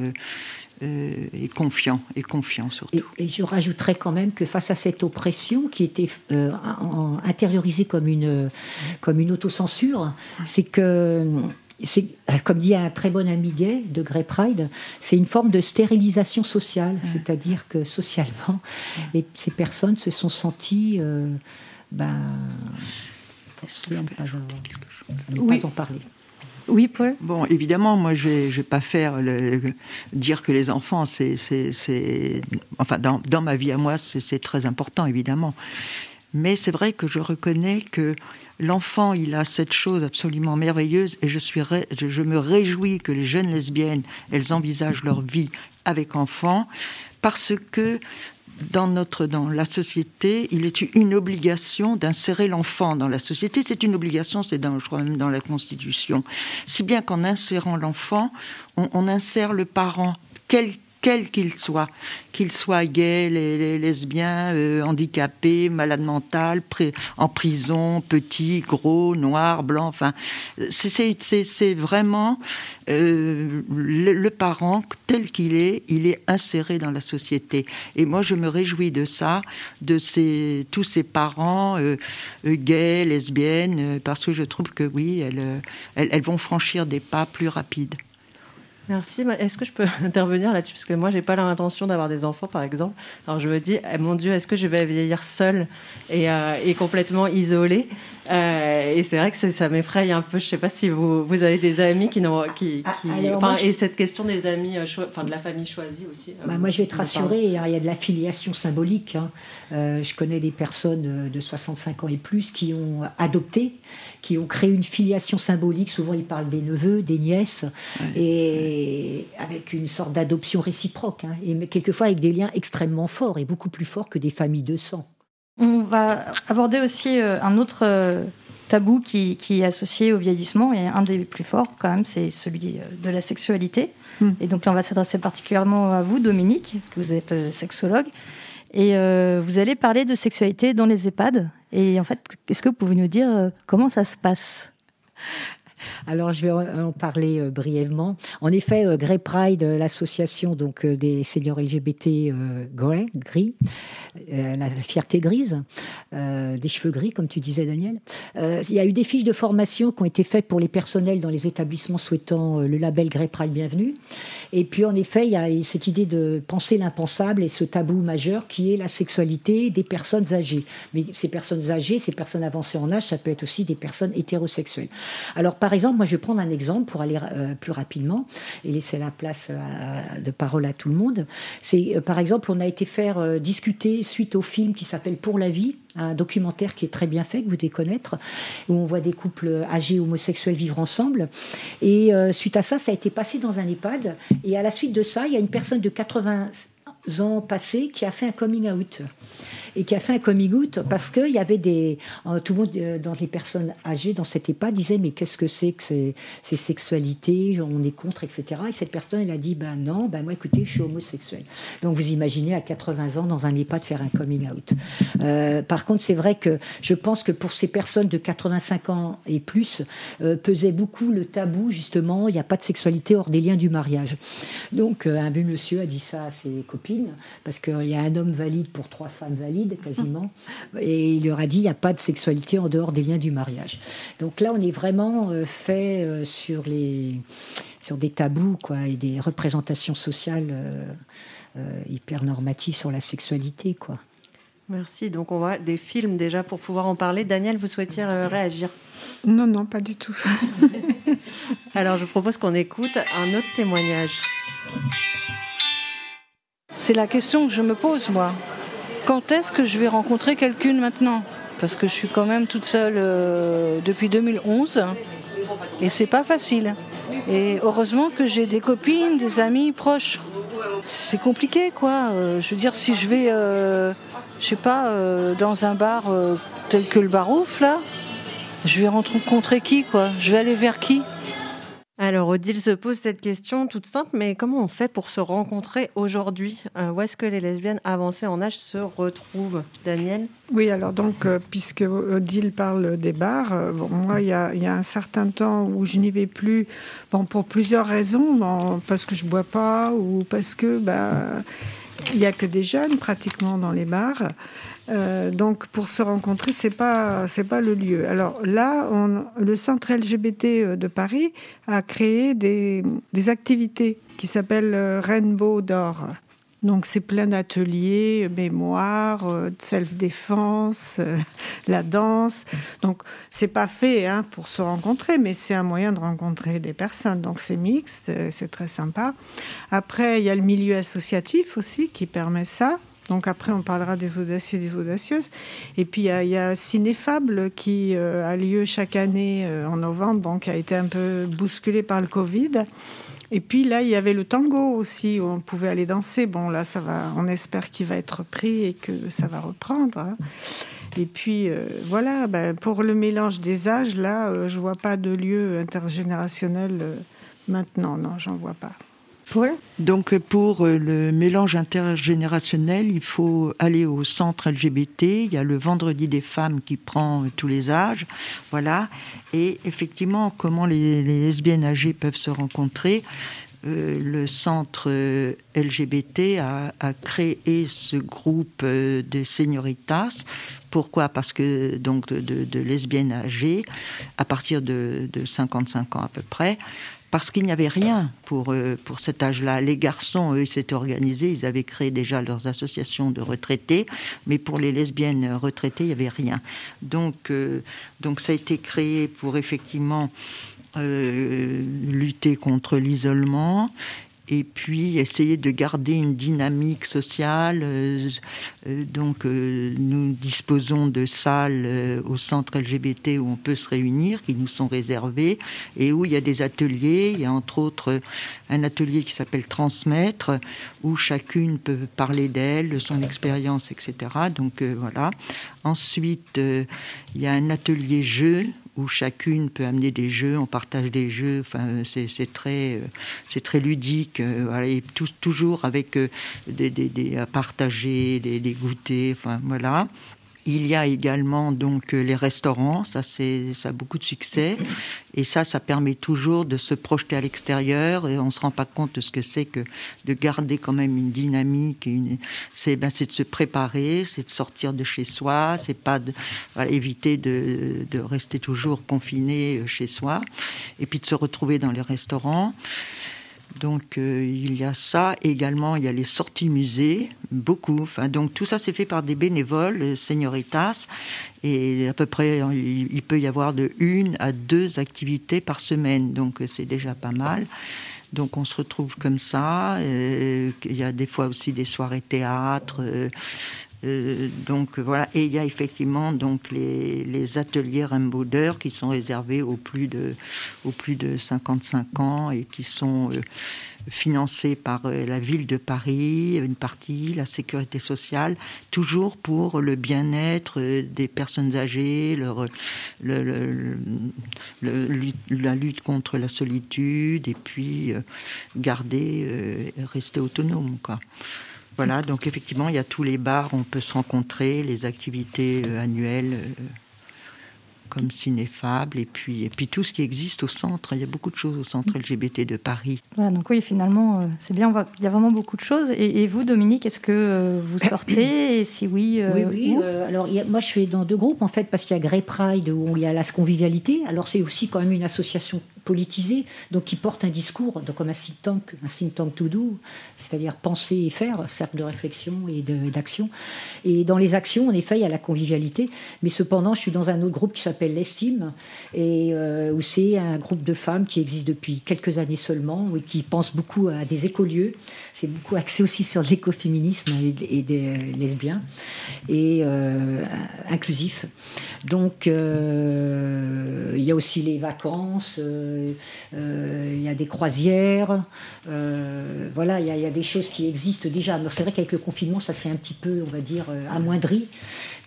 Euh, et confiant, et confiant surtout. Et, je rajouterais quand même que face à cette oppression qui était intériorisée comme une, comme une autocensure, c'est que c'est, comme dit un très bon ami gay de Grey Pride, c'est une forme de stérilisation sociale, c'est-à-dire que socialement, ces personnes se sont senties euh, ben, à ne pas, en parler. Oui, Paul? Bon, évidemment, moi, je ne vais, pas faire le, dire que les enfants, c'est. Enfin, dans, dans, ma vie à moi, c'est très important, évidemment. Mais c'est vrai que je reconnais que l'enfant, il a cette chose absolument merveilleuse et je, suis je me réjouis que les jeunes lesbiennes, elles envisagent leur vie avec enfant parce que dans, notre, dans la société, il est une obligation d'insérer l'enfant dans la société. C'est une obligation, c'est dans, je crois même dans la Constitution. Si bien qu'en insérant l'enfant, on, insère le parent, quel quel qu'il soit, qu'il soit gay, les, lesbiens, euh, handicapés, malades mentales, en prison, petit, gros, noir, blanc, enfin, c'est vraiment euh, le, parent tel qu'il est, il est inséré dans la société. Et moi, je me réjouis de ça, de tous ces parents euh, gays, lesbiennes, parce que je trouve que oui, elles vont franchir des pas plus rapides. Merci. Est-ce que je peux intervenir là-dessus? Parce que moi, j'ai pas l'intention d'avoir des enfants, par exemple. Alors je me dis, eh, mon Dieu, est-ce que je vais vieillir seule et, euh, et complètement isolée? Euh, Et c'est vrai que ça m'effraie un peu. Je sais pas si vous, vous avez des amis qui n'ont. Qui, ah, Et cette question des amis, euh, enfin de la famille choisie aussi. Bah, moi, je vais te rassurer, il y a de la filiation symbolique. Hein. je connais des personnes de 65 ans et plus qui ont adopté qui ont créé une filiation symbolique. Souvent, ils parlent des neveux, des nièces, et avec une sorte d'adoption réciproque, hein, et quelquefois avec des liens extrêmement forts et beaucoup plus forts que des familles de sang. On va aborder aussi euh, un autre euh, tabou qui, est associé au vieillissement, et un des plus forts quand même, c'est celui euh, de la sexualité. Hmm. Et donc là, on va s'adresser particulièrement à vous, Dominique, que vous êtes sexologue. Et vous allez parler de sexualité dans les EHPAD. Et en fait, est-ce que vous pouvez nous dire euh, comment ça se passe? Alors, je vais en parler euh, brièvement. En effet, euh, Grey Pride, l'association donc des seniors LGBT gris, la fierté grise, des cheveux gris, comme tu disais, Daniel. il y a eu des fiches de formation qui ont été faites pour les personnels dans les établissements souhaitant le label Grey Pride Bienvenue. Et puis, en effet, il y a cette idée de penser l'impensable et ce tabou majeur qui est la sexualité des personnes âgées. Mais ces personnes âgées, ces personnes avancées en âge, ça peut être aussi des personnes hétérosexuelles. Alors, exemple, moi, je vais prendre un exemple pour aller euh, plus rapidement et laisser la place euh, de parole à tout le monde. C'est, euh, par exemple, on a été faire discuter suite au film qui s'appelle Pour la vie un documentaire qui est très bien fait, que vous devez connaître, où on voit des couples âgés homosexuels vivre ensemble. Et suite à ça, ça a été passé dans un EHPAD. Et à la suite de ça, il y a une personne de 80 ans passés qui a fait un coming out et qui a fait un coming out parce qu'il y avait des. Euh, tout le monde, euh, dans les personnes âgées dans cet EHPAD, disait Mais qu'est-ce que c'est que ces, sexualités On est contre, etc. Et cette personne, elle a dit Ben non, ben moi, écoutez, je suis homosexuel. Donc vous imaginez à 80 ans dans un EHPAD faire un coming out. Euh, par contre, c'est vrai que je pense que pour ces personnes de 85 ans et plus, pesait beaucoup le tabou, justement, il n'y a pas de sexualité hors des liens du mariage. Donc un vieux monsieur a dit ça à ses copines, parce qu'il y a un homme valide pour trois femmes valides quasiment. Et il leur a dit il n'y a pas de sexualité en dehors des liens du mariage. Donc là, on est vraiment euh, fait euh, sur, les, sur des tabous quoi, et des représentations sociales euh, hyper normatives sur la sexualité. Quoi. Merci. Donc on voit des films déjà pour pouvoir en parler. Daniel, vous souhaitiez réagir? Non, non, pas du tout. Alors je propose qu'on écoute un autre témoignage. C'est la question que je me pose, moi quand est-ce que je vais rencontrer quelqu'un maintenant? Parce que je suis quand même toute seule euh, depuis 2011 et c'est pas facile. Et heureusement que j'ai des copines, des amis proches. C'est compliqué quoi. Euh, je veux dire, si je vais, euh, je sais pas, dans un bar tel que le Barouf là, je vais rencontrer qui quoi? Je vais aller vers qui? Alors Odile se pose cette question toute simple, mais comment on fait pour se rencontrer aujourd'hui? Euh, Où est-ce que les lesbiennes avancées en âge se retrouvent? Daniel? Oui, alors donc, euh, puisque Odile parle des bars, euh, moi, il y, a, un certain temps où je n'y vais plus, bon, pour plusieurs raisons, parce que je bois pas ou parce que bah, il n'y a que des jeunes pratiquement dans les bars. Euh, donc pour se rencontrer, c'est pas pas le lieu. Alors là, le centre LGBT euh, de Paris a créé des, des activités qui s'appellent euh, Rainbow d'or. Donc c'est plein d'ateliers, mémoire, self-défense, la danse. Donc c'est pas fait hein, pour se rencontrer, mais c'est un moyen de rencontrer des personnes. Donc c'est mixte, c'est très sympa. Après il y a le milieu associatif aussi qui permet ça. Donc après, on parlera des audacieux, des audacieuses. Et puis il y, a Cinéfable qui euh, a lieu chaque année euh, en novembre, bon, qui a été un peu bousculé par le Covid. Et puis là, il y avait le tango aussi, où on pouvait aller danser. Bon, là, ça va, on espère qu'il va être pris et que ça va reprendre. Hein. Et puis euh, voilà, ben, pour le mélange des âges, là, je vois pas de lieu intergénérationnel maintenant. Non, j'en vois pas. Donc pour euh, le mélange intergénérationnel, il faut aller au centre LGBT. Il y a le vendredi des femmes qui prend euh, tous les âges. Voilà. Et effectivement, comment les, lesbiennes âgées peuvent se rencontrer euh, le centre LGBT a, créé ce groupe de senioritas. Pourquoi? Parce que donc de, lesbiennes âgées, à partir de, de, 55 ans à peu près, parce qu'il n'y avait rien pour, euh, cet âge-là. Les garçons, eux, s'étaient organisés, ils avaient créé déjà leurs associations de retraités, mais pour les lesbiennes retraitées, il n'y avait rien. Donc, euh, ça a été créé pour effectivement euh, lutter contre l'isolement et puis essayer de garder une dynamique sociale. Euh, euh, donc euh, nous disposons de salles au centre LGBT où on peut se réunir, qui nous sont réservées, et où il y a des ateliers. Il y a entre autres un atelier qui s'appelle Transmettre, où chacune peut parler d'elle, de son expérience, etc. Donc voilà. Ensuite, il y a un atelier jeu où chacune peut amener des jeux, on partage des jeux, enfin, c'est très, euh, c'est très ludique, euh, toujours avec euh, des, des, à partager, des, des goûters, voilà. Il y a également donc les restaurants, ça c'est ça a beaucoup de succès. Et ça ça permet toujours de se projeter à l'extérieur. Et on se rend pas compte de ce que c'est que de garder quand même une dynamique c'est ben c'est de se préparer, c'est de sortir de chez soi, c'est pas de éviter de, de rester toujours confiné chez soi. Et puis de se retrouver dans les restaurants. Donc euh, il y a ça. également, il y a les sorties musées, beaucoup. Enfin, donc tout ça, c'est fait par des bénévoles, euh, senioritas. Et à peu près, il, peut y avoir de une à deux activités par semaine. Donc euh, c'est déjà pas mal. Donc on se retrouve comme ça. il y a des fois aussi des soirées théâtre. Donc voilà, et il y a effectivement donc les, ateliers Rainbow qui sont réservés aux plus de, aux plus de 55 ans et qui sont euh, financés par euh, la ville de Paris, une partie, la sécurité sociale, toujours pour le bien-être des personnes âgées, leur, le, la lutte contre la solitude et puis garder, rester autonome. Quoi. Voilà, donc effectivement, il y a tous les bars, on peut se rencontrer, les activités euh, annuelles euh, comme Cinéfable, et puis, et puis tout ce qui existe au centre. Il y a beaucoup de choses au centre LGBT de Paris. Voilà, donc oui, finalement, euh, c'est bien, il y a vraiment beaucoup de choses. Et, vous, Dominique, est-ce que vous sortez? Et si oui, oui, oui. alors, moi, je suis dans deux groupes, en fait, parce qu'il y a Grey Pride, où il y a la convivialité. Alors, c'est aussi quand même une association politisé, donc qui porte un discours, donc comme un think tank, un think tank to do, c'est-à-dire penser et faire, cercle de réflexion et d'action. Et dans les actions, en effet, il y a la convivialité, mais cependant, je suis dans un autre groupe qui s'appelle l'Estime, et euh, où c'est un groupe de femmes qui existe depuis quelques années seulement, et qui pense beaucoup à des écolieux. C'est beaucoup axé aussi sur l'écoféminisme et, des lesbiens, et euh, inclusif. Donc, euh, il y a aussi les vacances. Il y a des croisières, euh, voilà, il y, a des choses qui existent déjà. C'est vrai qu'avec le confinement, ça s'est un petit peu, on va dire, amoindri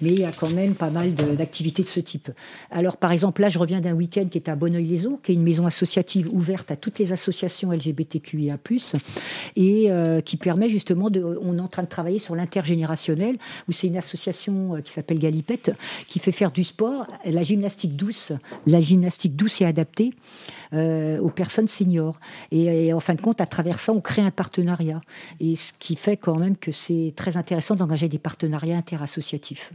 mais il y a quand même pas mal d'activités de, ce type. Alors, par exemple, là, je reviens d'un week-end qui est à Bonneuil-les-Eaux, qui est une maison associative ouverte à toutes les associations LGBTQIA+, et euh, qui permet justement de... On est en train de travailler sur l'intergénérationnel, où c'est une association euh, qui s'appelle Galipette, qui fait faire du sport, la gymnastique douce, la gymnastique douce et adaptée euh, aux personnes seniors. Et, et, en fin de compte, à travers ça, on crée un partenariat. Et ce qui fait quand même que c'est très intéressant d'engager des partenariats interassociatifs.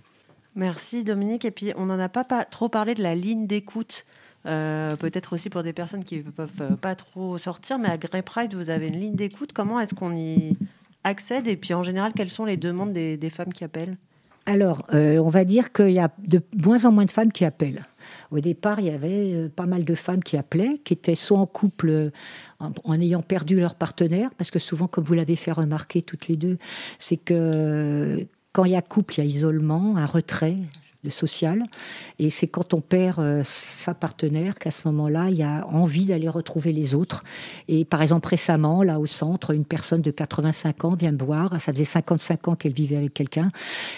Merci Dominique. Et puis on n'en a pas, trop parlé de la ligne d'écoute. Euh, peut-être aussi pour des personnes qui ne peuvent euh, pas trop sortir, mais à Grey Pride, vous avez une ligne d'écoute. Comment est-ce qu'on y accède? Et puis en général, quelles sont les demandes des, femmes qui appellent? Alors, euh, on va dire qu'il y a de moins en moins de femmes qui appellent. Au départ, il y avait pas mal de femmes qui appelaient, qui étaient soit en couple en, ayant perdu leur partenaire, parce que souvent, comme vous l'avez fait remarquer toutes les deux, c'est que quand il y a couple, il y a isolement, un retrait social. Et c'est quand on perd euh, sa partenaire qu'à ce moment-là, il y a envie d'aller retrouver les autres. Et par exemple, récemment, là au centre, une personne de 85 ans vient me voir. Ça faisait 55 ans qu'elle vivait avec quelqu'un.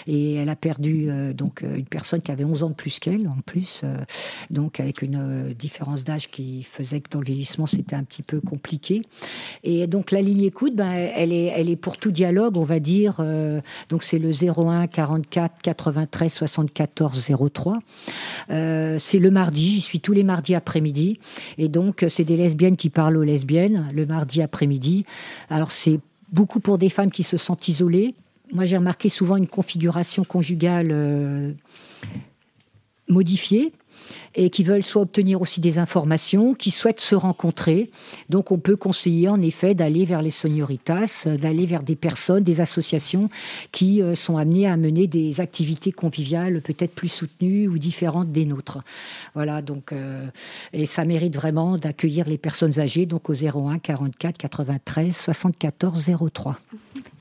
Et elle a perdu euh, donc euh, une personne qui avait 11 ans de plus qu'elle, en plus. donc avec une différence d'âge qui faisait que dans le vieillissement, c'était un petit peu compliqué. Et donc la ligne écoute, ben, elle, est, elle est pour tout dialogue, on va dire. donc c'est le 01 44 93 74 1403. Euh, c'est le mardi, j'y suis tous les mardis après-midi. Et donc, c'est des lesbiennes qui parlent aux lesbiennes le mardi après-midi. Alors, c'est beaucoup pour des femmes qui se sentent isolées. Moi, j'ai remarqué souvent une configuration conjugale euh, modifiée et qui veulent soit obtenir aussi des informations, qui souhaitent se rencontrer. Donc on peut conseiller en effet d'aller vers les senioritas, euh, d'aller vers des personnes, des associations qui euh, sont amenées à mener des activités conviviales peut-être plus soutenues ou différentes des nôtres. Voilà, donc euh, et ça mérite vraiment d'accueillir les personnes âgées donc au 01 44 93 74 03.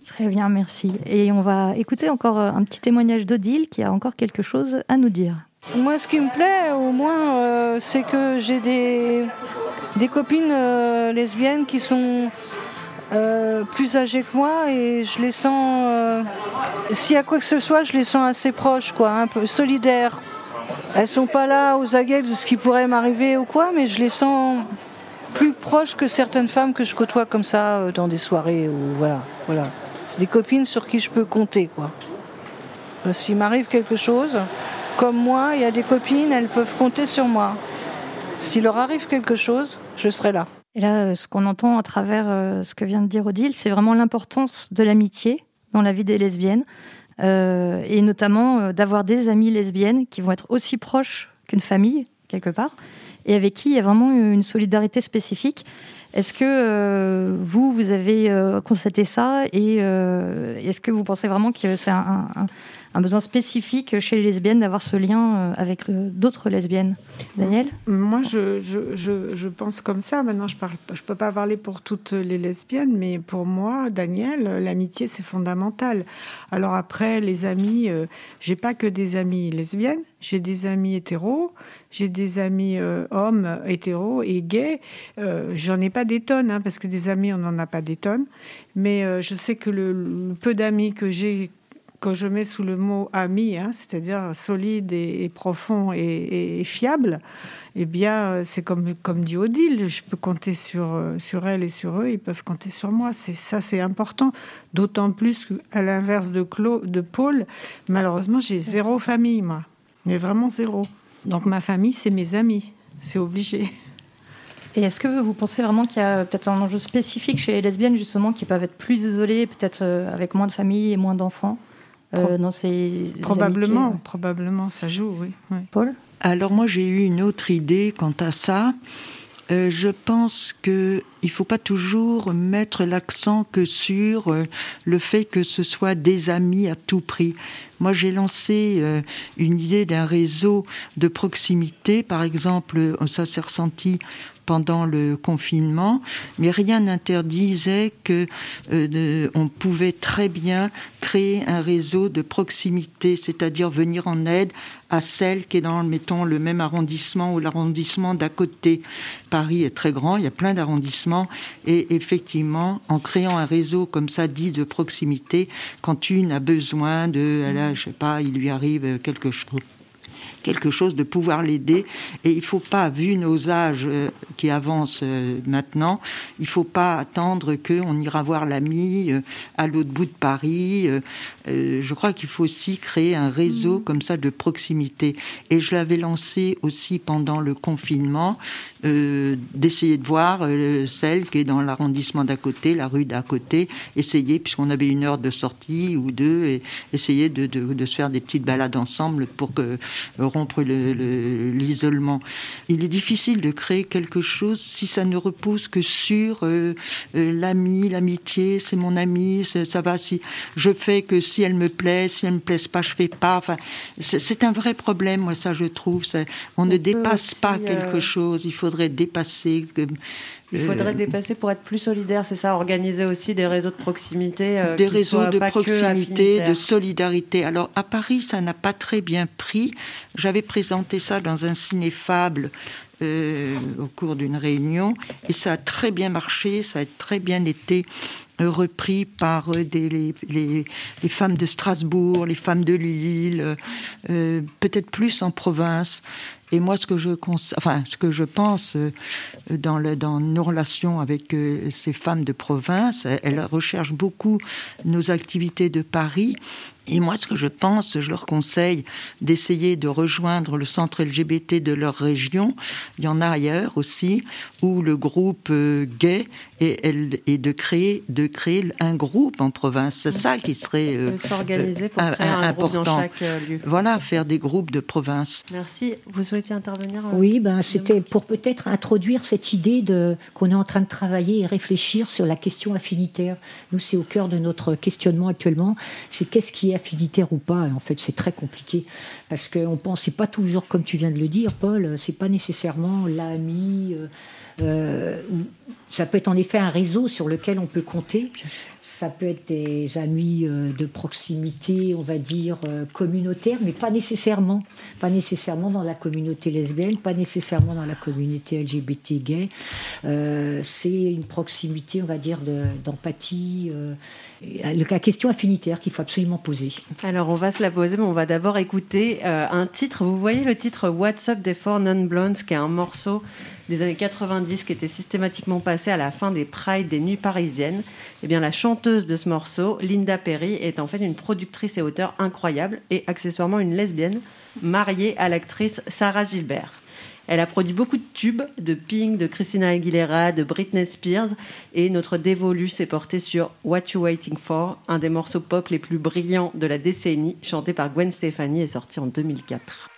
Très bien, merci. Et on va écouter encore un petit témoignage d'Odile qui a encore quelque chose à nous dire. Moi, ce qui me plaît, au moins, euh, c'est que j'ai des, des copines euh, lesbiennes qui sont euh, plus âgées que moi et je les sens, s'il y a quoi que ce soit, je les sens assez proches, quoi, un peu solidaires. Elles sont pas là aux aguets de ce qui pourrait m'arriver ou quoi, mais je les sens plus proches que certaines femmes que je côtoie comme ça dans des soirées ou voilà, voilà. C'est des copines sur qui je peux compter, quoi. S'il m'arrive quelque chose, comme moi, il y a des copines, elles peuvent compter sur moi. S'il leur arrive quelque chose, je serai là. Et là, euh, ce qu'on entend à travers euh, ce que vient de dire Odile, c'est vraiment l'importance de l'amitié dans la vie des lesbiennes, euh, et notamment d'avoir des amies lesbiennes qui vont être aussi proches qu'une famille, quelque part, et avec qui il y a vraiment une solidarité spécifique. Est-ce que vous, vous avez constaté ça et est-ce que vous pensez vraiment que c'est un, un besoin spécifique chez les lesbiennes d'avoir ce lien euh, avec euh, d'autres lesbiennes. Daniel Moi, je, je, je, pense comme ça. Maintenant, je ne je peux pas parler pour toutes les lesbiennes, mais pour moi, Daniel, l'amitié, c'est fondamental. Alors après, les amis, euh, j'ai pas que des amis lesbiennes, j'ai des amis hétéros, j'ai des amis hommes hétéros et gays. J'en ai pas des tonnes, hein, parce que des amis, on n'en a pas des tonnes. Mais je sais que le peu d'amis que j'ai que je mets sous le mot ami, hein, c'est-à-dire solide et, profond et, fiable, eh bien, c'est comme, dit Odile, je peux compter sur, sur elle et sur eux, ils peuvent compter sur moi. C'est ça, c'est important. D'autant plus qu'à l'inverse de, de Paul, malheureusement, j'ai zéro famille, moi. Mais vraiment zéro. Donc ma famille, c'est mes amis. C'est obligé. Et est-ce que vous pensez vraiment qu'il y a peut-être un enjeu spécifique chez les lesbiennes, justement, qui peuvent être plus isolées, peut-être euh, avec moins de famille et moins d'enfants? Euh, dans ces probablement, probablement, ça joue, oui. Paul? Alors moi, j'ai eu une autre idée quant à ça. Euh, je pense qu'il ne faut pas toujours mettre l'accent que sur euh, le fait que ce soit des amis à tout prix. Moi, j'ai lancé une idée d'un réseau de proximité. Par exemple, ça s'est ressenti pendant le confinement, mais rien n'interdisait que euh, on pouvait très bien créer un réseau de proximité, c'est-à-dire venir en aide à celle qui est dans, mettons, le même arrondissement ou l'arrondissement d'à côté. Paris est très grand, il y a plein d'arrondissements, et effectivement, en créant un réseau comme ça dit de proximité, quand une a besoin de, là, je sais pas, il lui arrive quelque chose quelque chose de pouvoir l'aider. Et il ne faut pas, vu nos âges euh, qui avancent euh, maintenant, il ne faut pas attendre qu'on ira voir l'ami euh, à l'autre bout de Paris. je crois qu'il faut aussi créer un réseau mmh. comme ça de proximité. Et je l'avais lancé aussi pendant le confinement, d'essayer de voir celle qui est dans l'arrondissement d'à côté, la rue d'à côté, essayer, puisqu'on avait une heure de sortie ou deux, et essayer de, de, se faire des petites balades ensemble pour que rompre l'isolement. Il est difficile de créer quelque chose si ça ne repose que sur euh, euh, l'ami, l'amitié, c'est mon ami, ça va si je fais que si elle me plaît, si elle me plaise pas, je fais pas. Enfin, c'est un vrai problème, moi ça je trouve. On, ne dépasse pas quelque euh, chose. Il faudrait dépasser. Il faudrait dépasser pour être plus solidaire, c'est ça, organiser aussi des réseaux de proximité. des réseaux de proximité, de solidarité. Alors à Paris, ça n'a pas très bien pris. J'avais présenté ça dans un ciné-fable euh, au cours d'une réunion et ça a très bien marché, ça a très bien été repris par euh, des, les, les, femmes de Strasbourg, les femmes de Lille, euh, peut-être plus en province. Et moi, ce que je, enfin, ce que je pense dans, le, dans nos relations avec ces femmes de province, elles recherchent beaucoup nos activités de Paris et moi, ce que je pense, je leur conseille d'essayer de rejoindre le centre LGBT de leur région. Il y en a ailleurs aussi, où le groupe euh, gay et, de créer de créer un groupe en province. C'est ça qui serait euh, s'organiser pour créer un, important. Groupe dans chaque euh, lieu. Voilà, faire des groupes de province. Merci. Vous souhaitez intervenir Oui, ben c'était pour peut-être introduire cette idée de qu'on est en train de travailler et réfléchir sur la question affinitaire. Nous, c'est au cœur de notre questionnement actuellement. C'est qu'est-ce qui est affinitaire ou pas? en fait, c'est très compliqué parce qu'on pense, c'est pas toujours comme tu viens de le dire, Paul. C'est pas nécessairement l'ami. Euh, euh, ça peut être en effet un réseau sur lequel on peut compter. Ça peut être des amis euh, de proximité, on va dire euh, communautaire, mais pas nécessairement. Pas nécessairement dans la communauté lesbienne, pas nécessairement dans la communauté LGBT gay. Euh, c'est une proximité, on va dire, d'empathie. la question affinitaire qu'il faut absolument poser. Alors on va se la poser, mais on va d'abord écouter un titre. Vous voyez le titre What's Up des Four Non Blondes, qui est un morceau des années 90 qui était systématiquement passé à la fin des Pride des nuits parisiennes. Eh bien, la chanteuse de ce morceau, Linda Perry, est en fait une productrice et auteure incroyable et accessoirement une lesbienne mariée à l'actrice Sarah Gilbert. Elle a produit beaucoup de tubes, de Pink, de Christina Aguilera, de Britney Spears, et notre dévolu s'est porté sur What You Waiting For, un des morceaux pop les plus brillants de la décennie, chanté par Gwen Stefani et sorti en 2004.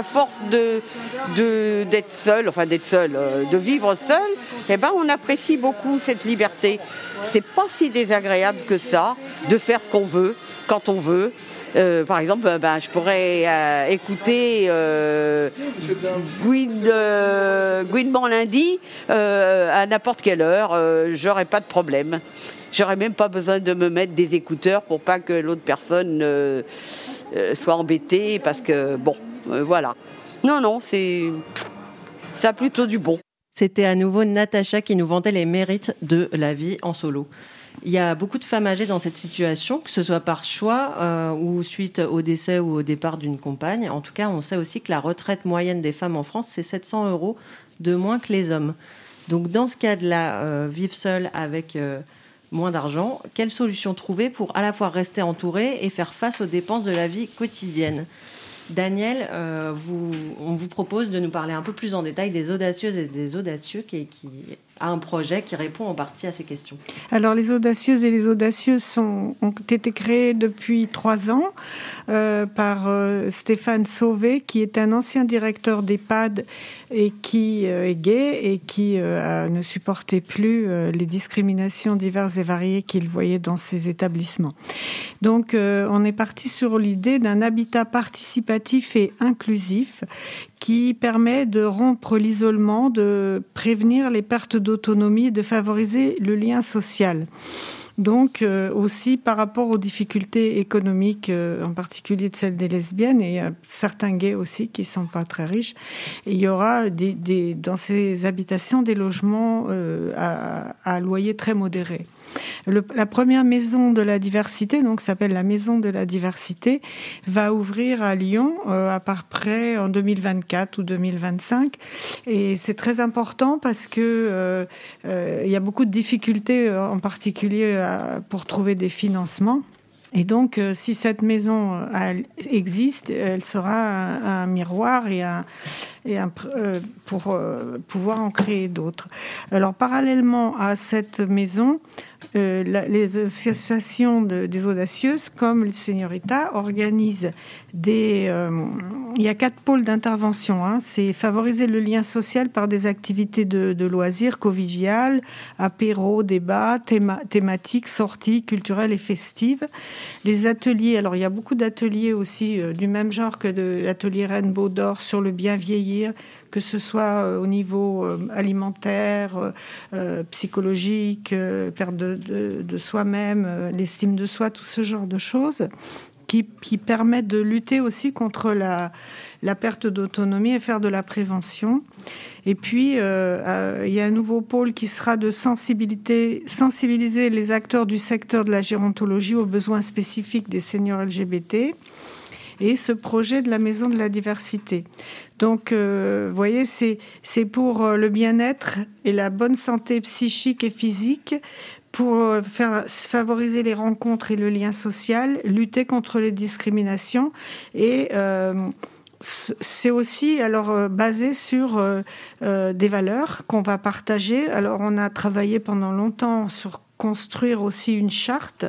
À force d'être seul, enfin d'être seul, euh, de vivre seul, eh ben on apprécie beaucoup cette liberté. C'est pas si désagréable que ça de faire ce qu'on veut quand on veut. Euh, par exemple, euh, ben, je pourrais écouter euh, lundi à n'importe quelle heure, j'aurais pas de problème. J'aurais même pas besoin de me mettre des écouteurs pour pas que l'autre personne soit embêtée parce que bon, euh, voilà. Non, non, c'est ça plutôt du bon. C'était à nouveau Natacha qui nous vantait les mérites de la vie en solo. Il y a beaucoup de femmes âgées dans cette situation, que ce soit par choix euh, ou suite au décès ou au départ d'une compagne. En tout cas, on sait aussi que la retraite moyenne des femmes en France, c'est 700 euros de moins que les hommes. Donc dans ce cas-là, euh, vivre seule avec moins d'argent, quelle solution trouver pour à la fois rester entourée et faire face aux dépenses de la vie quotidienne? Daniel, euh, on vous propose de nous parler un peu plus en détail des audacieuses et des audacieux qui, qui a un projet qui répond en partie à ces questions. Alors les audacieuses et les audacieux sont, ont été créés depuis trois ans euh, par euh, Stéphane Sauvé, qui est un ancien directeur d'EHPAD et qui euh, est gay et qui ne supportait plus les discriminations diverses et variées qu'il voyait dans ces établissements. Donc on est parti sur l'idée d'un habitat participatif et inclusif qui permet de rompre l'isolement, de prévenir les pertes d'autonomie et de favoriser le lien social. Donc euh, aussi par rapport aux difficultés économiques, euh, en particulier de celles des lesbiennes, et certains gays aussi qui sont pas très riches, il y aura des, dans ces habitations des logements euh, à, à loyer très modéré la première maison de la diversité, donc s'appelle la maison de la diversité, va ouvrir à Lyon euh, à part près en 2024 ou 2025. Et c'est très important parce que euh, euh, il y a beaucoup de difficultés, en particulier pour trouver des financements. Et donc, si cette maison existe, elle sera un, miroir et, un, et un, pour pouvoir en créer d'autres. Alors, parallèlement à cette maison, euh, les associations des audacieuses, comme le Señorita, organisent des. Euh, il y a quatre pôles d'intervention. Hein. C'est favoriser le lien social par des activités de, loisirs conviviales, apéros, débats, thématiques, sorties culturelles et festives. Les ateliers. Alors, il y a beaucoup d'ateliers aussi euh, du même genre que l'atelier Rainbow d'Or sur le bien vieillir que ce soit euh, au niveau euh, alimentaire, euh, psychologique, perte de, soi-même, l'estime de soi, tout ce genre de choses. Qui, permettent de lutter aussi contre la, perte d'autonomie et faire de la prévention. Et puis, il y a un nouveau pôle qui sera de sensibiliser les acteurs du secteur de la gérontologie aux besoins spécifiques des seniors LGBT et ce projet de la maison de la diversité. Donc, euh, vous voyez, c'est pour euh, le bien-être et la bonne santé psychique et physique, pour euh, faire, favoriser les rencontres et le lien social, lutter contre les discriminations et c'est aussi alors basé sur des valeurs qu'on va partager. Alors on a travaillé pendant longtemps sur construire aussi une charte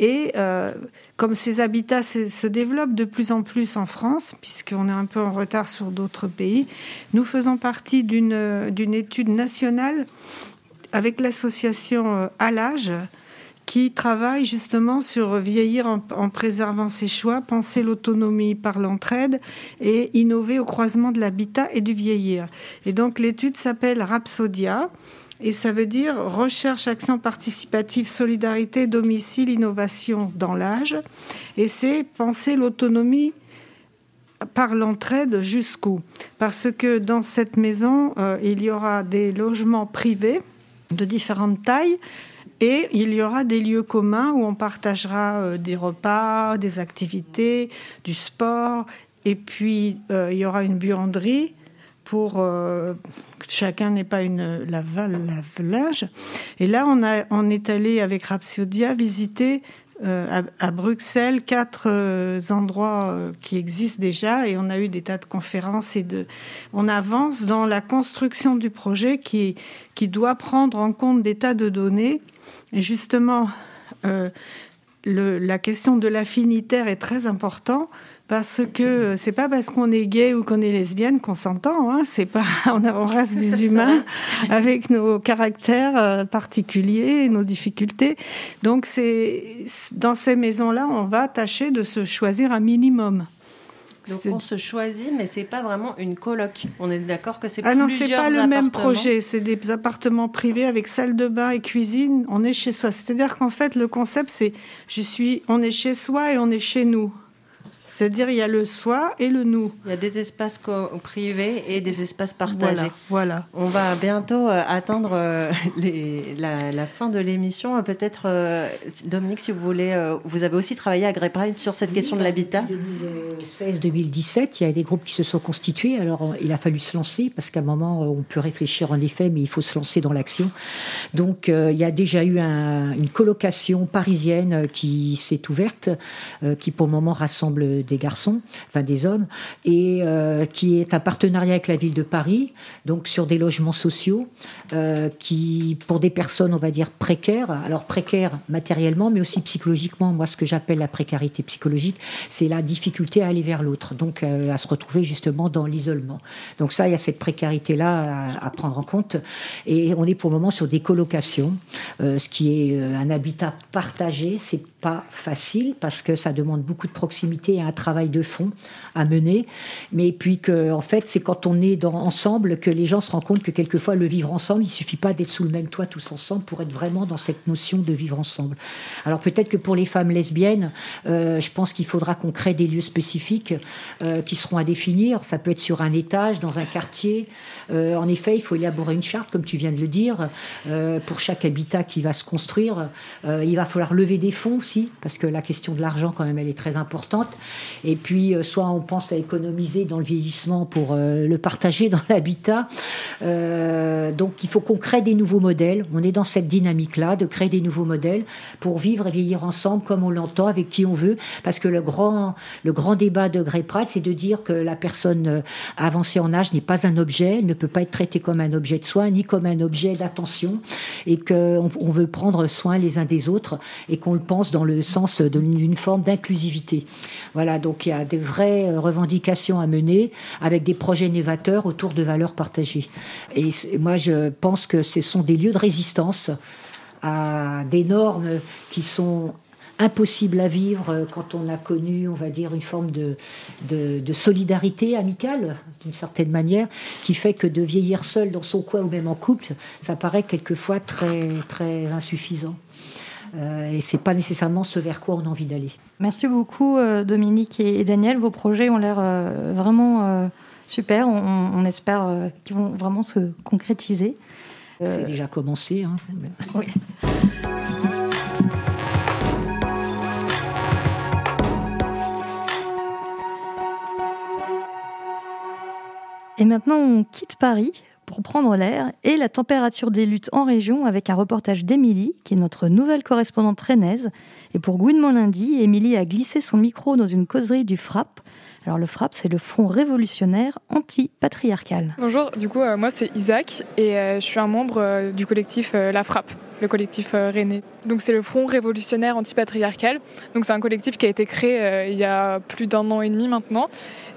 Et euh, comme ces habitats se, développent de plus en plus en France, puisqu'on est un peu en retard sur d'autres pays, nous faisons partie d'une étude nationale avec l'association Alage, qui travaille justement sur vieillir en, préservant ses choix, penser l'autonomie par l'entraide et innover au croisement de l'habitat et du vieillir. Et donc l'étude s'appelle Rhapsodia. Et ça veut dire recherche, action participative, solidarité, domicile, innovation dans l'âge. Et c'est penser l'autonomie par l'entraide jusqu'où Parce que dans cette maison, euh, il y aura des logements privés de différentes tailles, et il y aura des lieux communs où on partagera euh, des repas, des activités, du sport. Et puis, euh, il y aura une buanderie pour chacun n'ait pas une lave-linge. Et là, on, a, on est allé avec Rhapsodia visiter à, Bruxelles quatre endroits qui existent déjà. Et on a eu des tas de conférences et de on avance dans la construction du projet qui qui doit prendre en compte des tas de données. Et justement, euh, la question de l'affinitaire est très importante parce que c'est pas parce qu'on est gay ou qu'on est lesbienne qu'on s'entend. Hein. C'est pas on, reste des humains avec nos caractères euh, particuliers, nos difficultés. Donc c'est dans ces maisons-là, on va tâcher de se choisir un minimum. Donc on se choisit, mais c'est pas vraiment une coloc. On est d'accord que c'est ah non, c'est pas le même projet. C'est des appartements privés avec salle de bain et cuisine. On est chez soi. C'est-à-dire qu'en fait, le concept, c'est je suis, on est chez soi et on est chez nous. C'est-à-dire il y a le soi et le nous. Il y a des espaces privés et des espaces partagés. Voilà. On va bientôt euh, attendre euh, la, fin de l'émission. Euh, peut-être, Dominique, si vous voulez, vous avez aussi travaillé à Grey sur cette question de l'habitat. 2016-2017, il y a des groupes qui se sont constitués. Alors il a fallu se lancer parce qu'à un moment, on peut réfléchir en effet, mais il faut se lancer dans l'action. Donc il y a déjà eu une colocation parisienne qui s'est ouverte, qui pour le moment rassemble des garçons, enfin des hommes, et euh, qui est un partenariat avec la ville de Paris, donc sur des logements sociaux, euh, qui pour des personnes, on va dire précaires, alors précaires matériellement, mais aussi psychologiquement. Moi, ce que j'appelle la précarité psychologique, c'est la difficulté à aller vers l'autre, donc euh, à se retrouver justement dans l'isolement. Donc ça, il y a cette précarité-là à, prendre en compte, et on est pour le moment sur des colocations, ce qui est un habitat partagé. C'est pas facile parce que ça demande beaucoup de proximité et un travail de fond à mener. Mais puis que, en fait, c'est quand on est ensemble que les gens se rendent compte que quelquefois le vivre ensemble, il suffit pas d'être sous le même toit tous ensemble pour être vraiment dans cette notion de vivre ensemble. Alors peut-être que pour les femmes lesbiennes, euh, je pense qu'il faudra qu'on crée des lieux spécifiques euh, qui seront à définir. Ça peut être sur un étage, dans un quartier. Euh, en effet, il faut élaborer une charte, comme tu viens de le dire, pour chaque habitat qui va se construire. il va falloir lever des fonds aussi, parce que la question de l'argent, quand même, elle est très importante. Et puis, euh, soit on pense à économiser dans le vieillissement pour euh, le partager dans l'habitat. Euh, donc, il faut qu'on crée des nouveaux modèles. On est dans cette dynamique-là de créer des nouveaux modèles pour vivre et vieillir ensemble comme on l'entend, avec qui on veut. Parce que le grand, le grand débat de Grey Pratt, c'est de dire que la personne avancée en âge n'est pas un objet, ne peut pas être traitée comme un objet de soin, ni comme un objet d'attention, et qu'on on veut prendre soin les uns des autres, et qu'on le pense dans le sens d'une forme d'inclusivité. Voilà, donc il y a des vraies euh, revendications à mener avec des projets novateurs autour de valeurs partagées. Et moi, je pense que ce sont des lieux de résistance à des normes qui sont impossibles à vivre quand on a connu, on va dire, une forme de, solidarité amicale, d'une certaine manière, qui fait que de vieillir seul dans son coin ou même en couple, ça paraît quelquefois très insuffisant. Euh, et c'est pas nécessairement ce vers quoi on a envie d'aller. Merci beaucoup euh, Dominique et, Daniel. Vos projets ont l'air euh, vraiment super. On, espère qu'ils vont vraiment se concrétiser. C'est déjà commencé. Hein. Oui. Et maintenant, on quitte Paris pour prendre l'air et la température des luttes en région avec un reportage d'Émilie, qui est notre nouvelle correspondante rennaise. Et pour Gouinement lundi, Émilie a glissé son micro dans une causerie du FRAP. Alors le FRAP, c'est le Front révolutionnaire anti-patriarcal. Bonjour, du coup, euh, moi c'est Isaac et euh, je suis un membre euh, du collectif La Frappe. le collectif René. Donc c'est le Front révolutionnaire antipatriarcal. Donc c'est un collectif qui a été créé il y a plus d'un an et demi maintenant.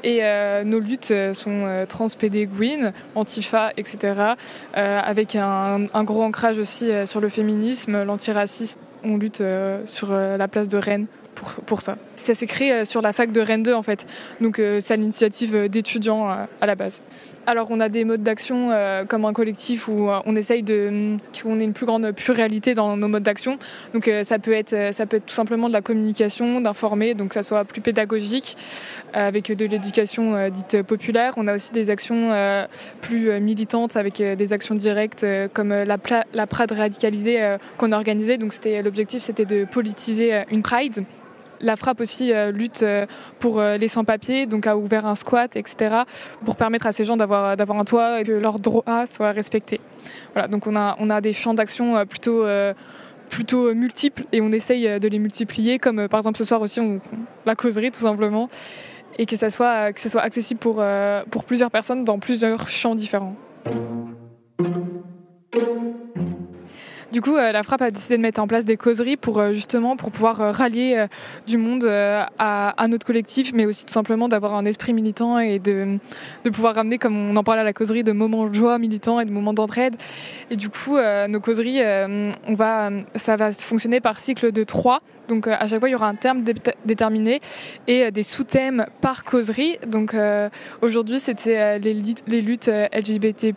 Et nos luttes sont transpédéguines, antifa, etc. avec un, un, gros ancrage aussi sur le féminisme, l'antiracisme. On lutte sur la place de Rennes pour, pour ça. Ça s'est créé euh, sur la fac de Rennes 2 en fait, donc euh, c'est l'initiative euh, d'étudiants à la base. Alors on a des modes d'action comme un collectif où on essaye de qu'on ait une plus grande pluralité dans nos modes d'action. Donc ça peut être ça peut être tout simplement de la communication, d'informer, donc ça soit plus pédagogique avec de l'éducation dite populaire. On a aussi des actions plus militantes avec des actions directes comme la, la Prade radicalisée qu'on a organisée. Donc c'était l'objectif c'était de politiser une Pride. La frappe aussi euh, lutte euh, pour euh, les sans-papiers, donc a ouvert un squat, etc., pour permettre à ces gens d'avoir d'avoir un toit et que leurs droits soient respectés. Voilà, donc on a des champs d'action plutôt multiples et on essaye de les multiplier, comme par exemple ce soir aussi on, la causerie tout simplement, et que ça soit que ça soit accessible pour pour plusieurs personnes dans plusieurs champs différents. Du coup, euh, la frappe a décidé de mettre en place des causeries pour euh, justement pour pouvoir euh, rallier du monde à, notre collectif, mais aussi tout simplement d'avoir un esprit militant et de, pouvoir ramener, comme on en parlait à la causerie, de moments de joie militants et de moments d'entraide. Et du coup, nos causeries, on va, ça va fonctionner par cycle de trois. Donc à chaque fois, il y aura un terme déterminé et des sous-thèmes par causerie. Donc aujourd'hui, c'était les, luttes LGBT+,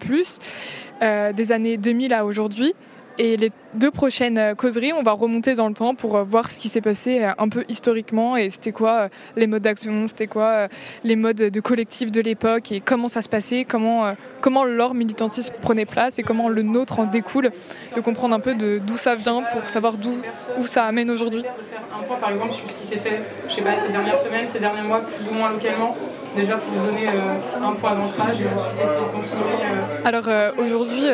des années 2000 à aujourd'hui. Et les deux prochaines euh, causeries, on va remonter dans le temps pour euh, voir ce qui s'est passé euh, un peu historiquement et c'était quoi les modes d'action, c'était quoi les modes de collectif de l'époque et comment ça se passait, comment, comment leur militantisme prenait place et comment le nôtre en découle, de comprendre un peu d'où ça vient pour savoir d'où où ça amène aujourd'hui. Un point par exemple sur ce qui s'est fait, je sais pas, ces dernières semaines, ces derniers mois, plus ou moins localement, déjà pour vous donner un point d'ancrage et de continuer. Alors aujourd'hui,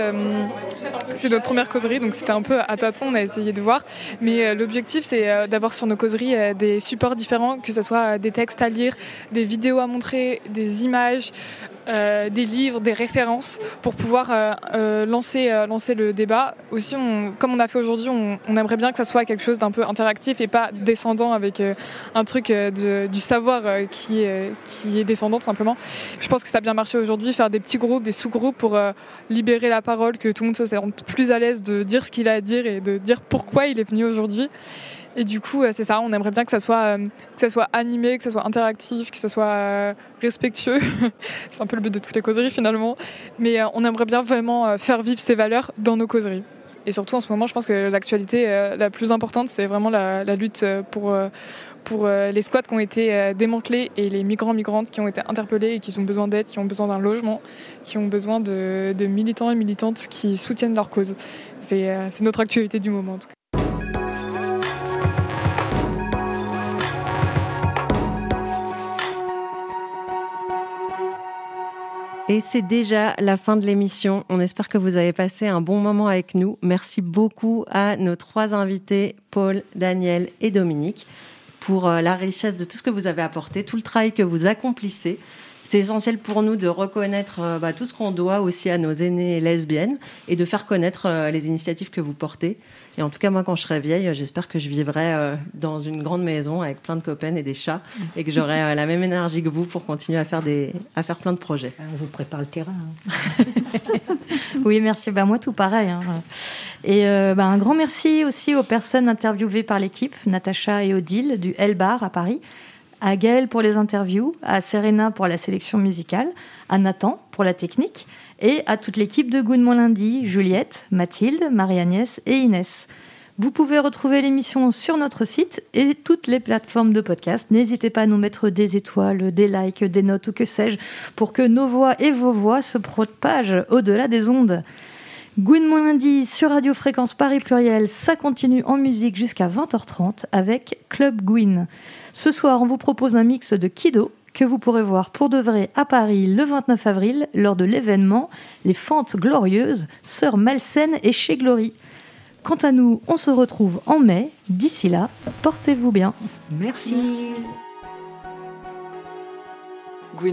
c'était notre première causerie, donc c'était un peu à tâtons, on a essayé de voir. Mais euh, l'objectif, c'est euh, d'avoir sur nos causeries euh, des supports différents, que ce soit des textes à lire, des vidéos à montrer, des images, euh, des livres, des références pour pouvoir euh, euh, lancer, lancer le débat. Aussi, on, comme on a fait aujourd'hui, on, aimerait bien que ça soit quelque chose d'un peu interactif et pas descendant avec un truc de, du savoir qui, qui est descendant tout simplement. Je pense que ça a bien marché aujourd'hui, faire des petits groupes, des sous-groupes pour libérer la parole, que tout le monde se sente plus à l'aise de dire ce qu'il a à dire et de dire pourquoi il est venu aujourd'hui. Et du coup, c'est ça, on aimerait bien que ça soit, que ça soit animé, que ça soit interactif, que ça soit respectueux. c'est un peu le but de toutes les causeries finalement. Mais euh, on aimerait bien vraiment euh, faire vivre ces valeurs dans nos causeries. Et surtout en ce moment, je pense que l'actualité euh, la plus importante, c'est vraiment la, lutte pour, pour les squats qui ont été démantelés et les migrants migrantes qui ont été interpellés et qui ont besoin d'aide, qui ont besoin d'un logement, qui ont besoin de, de, militants et militantes qui soutiennent leur cause. C'est notre actualité du moment en tout cas. Et c'est déjà la fin de l'émission. On espère que vous avez passé un bon moment avec nous. Merci beaucoup à nos trois invités, Paul, Daniel et Dominique, pour euh, la richesse de tout ce que vous avez apporté, tout le travail que vous accomplissez. C'est essentiel pour nous de reconnaître euh, bah, tout ce qu'on doit aussi à nos aînés lesbiennes et de faire connaître euh, les initiatives que vous portez. Et en tout cas, moi, quand je serai vieille, j'espère que je vivrai euh, dans une grande maison avec plein de copains et des chats et que j'aurai euh, la même énergie que vous pour continuer à faire, des, à faire plein de projets. On vous prépare le terrain. Hein. oui, merci. Ben, moi, tout pareil. Hein. Et ben, un grand merci aussi aux personnes interviewées par l'équipe, Natacha et Odile du L Bar à Paris, à Gaëlle pour les interviews, à Serena pour la sélection musicale, à Nathan pour la technique et à toute l'équipe de Good Lundi, Juliette, Mathilde, Marie-Agnès et Inès. Vous pouvez retrouver l'émission sur notre site et toutes les plateformes de podcast. N'hésitez pas à nous mettre des étoiles, des likes, des notes ou que sais-je pour que nos voix et vos voix se propagent au-delà des ondes. Good Lundi sur Radio Fréquence Paris Pluriel, ça continue en musique jusqu'à 20h30 avec Club Gwyn. Ce soir, on vous propose un mix de Kido, que vous pourrez voir pour de vrai à Paris le 29 avril lors de l'événement Les Fentes Glorieuses, Sœur Malsaine et chez Glory. Quant à nous, on se retrouve en mai. D'ici là, portez-vous bien. Merci. Merci.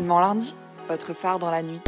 lundi, votre phare dans la nuit.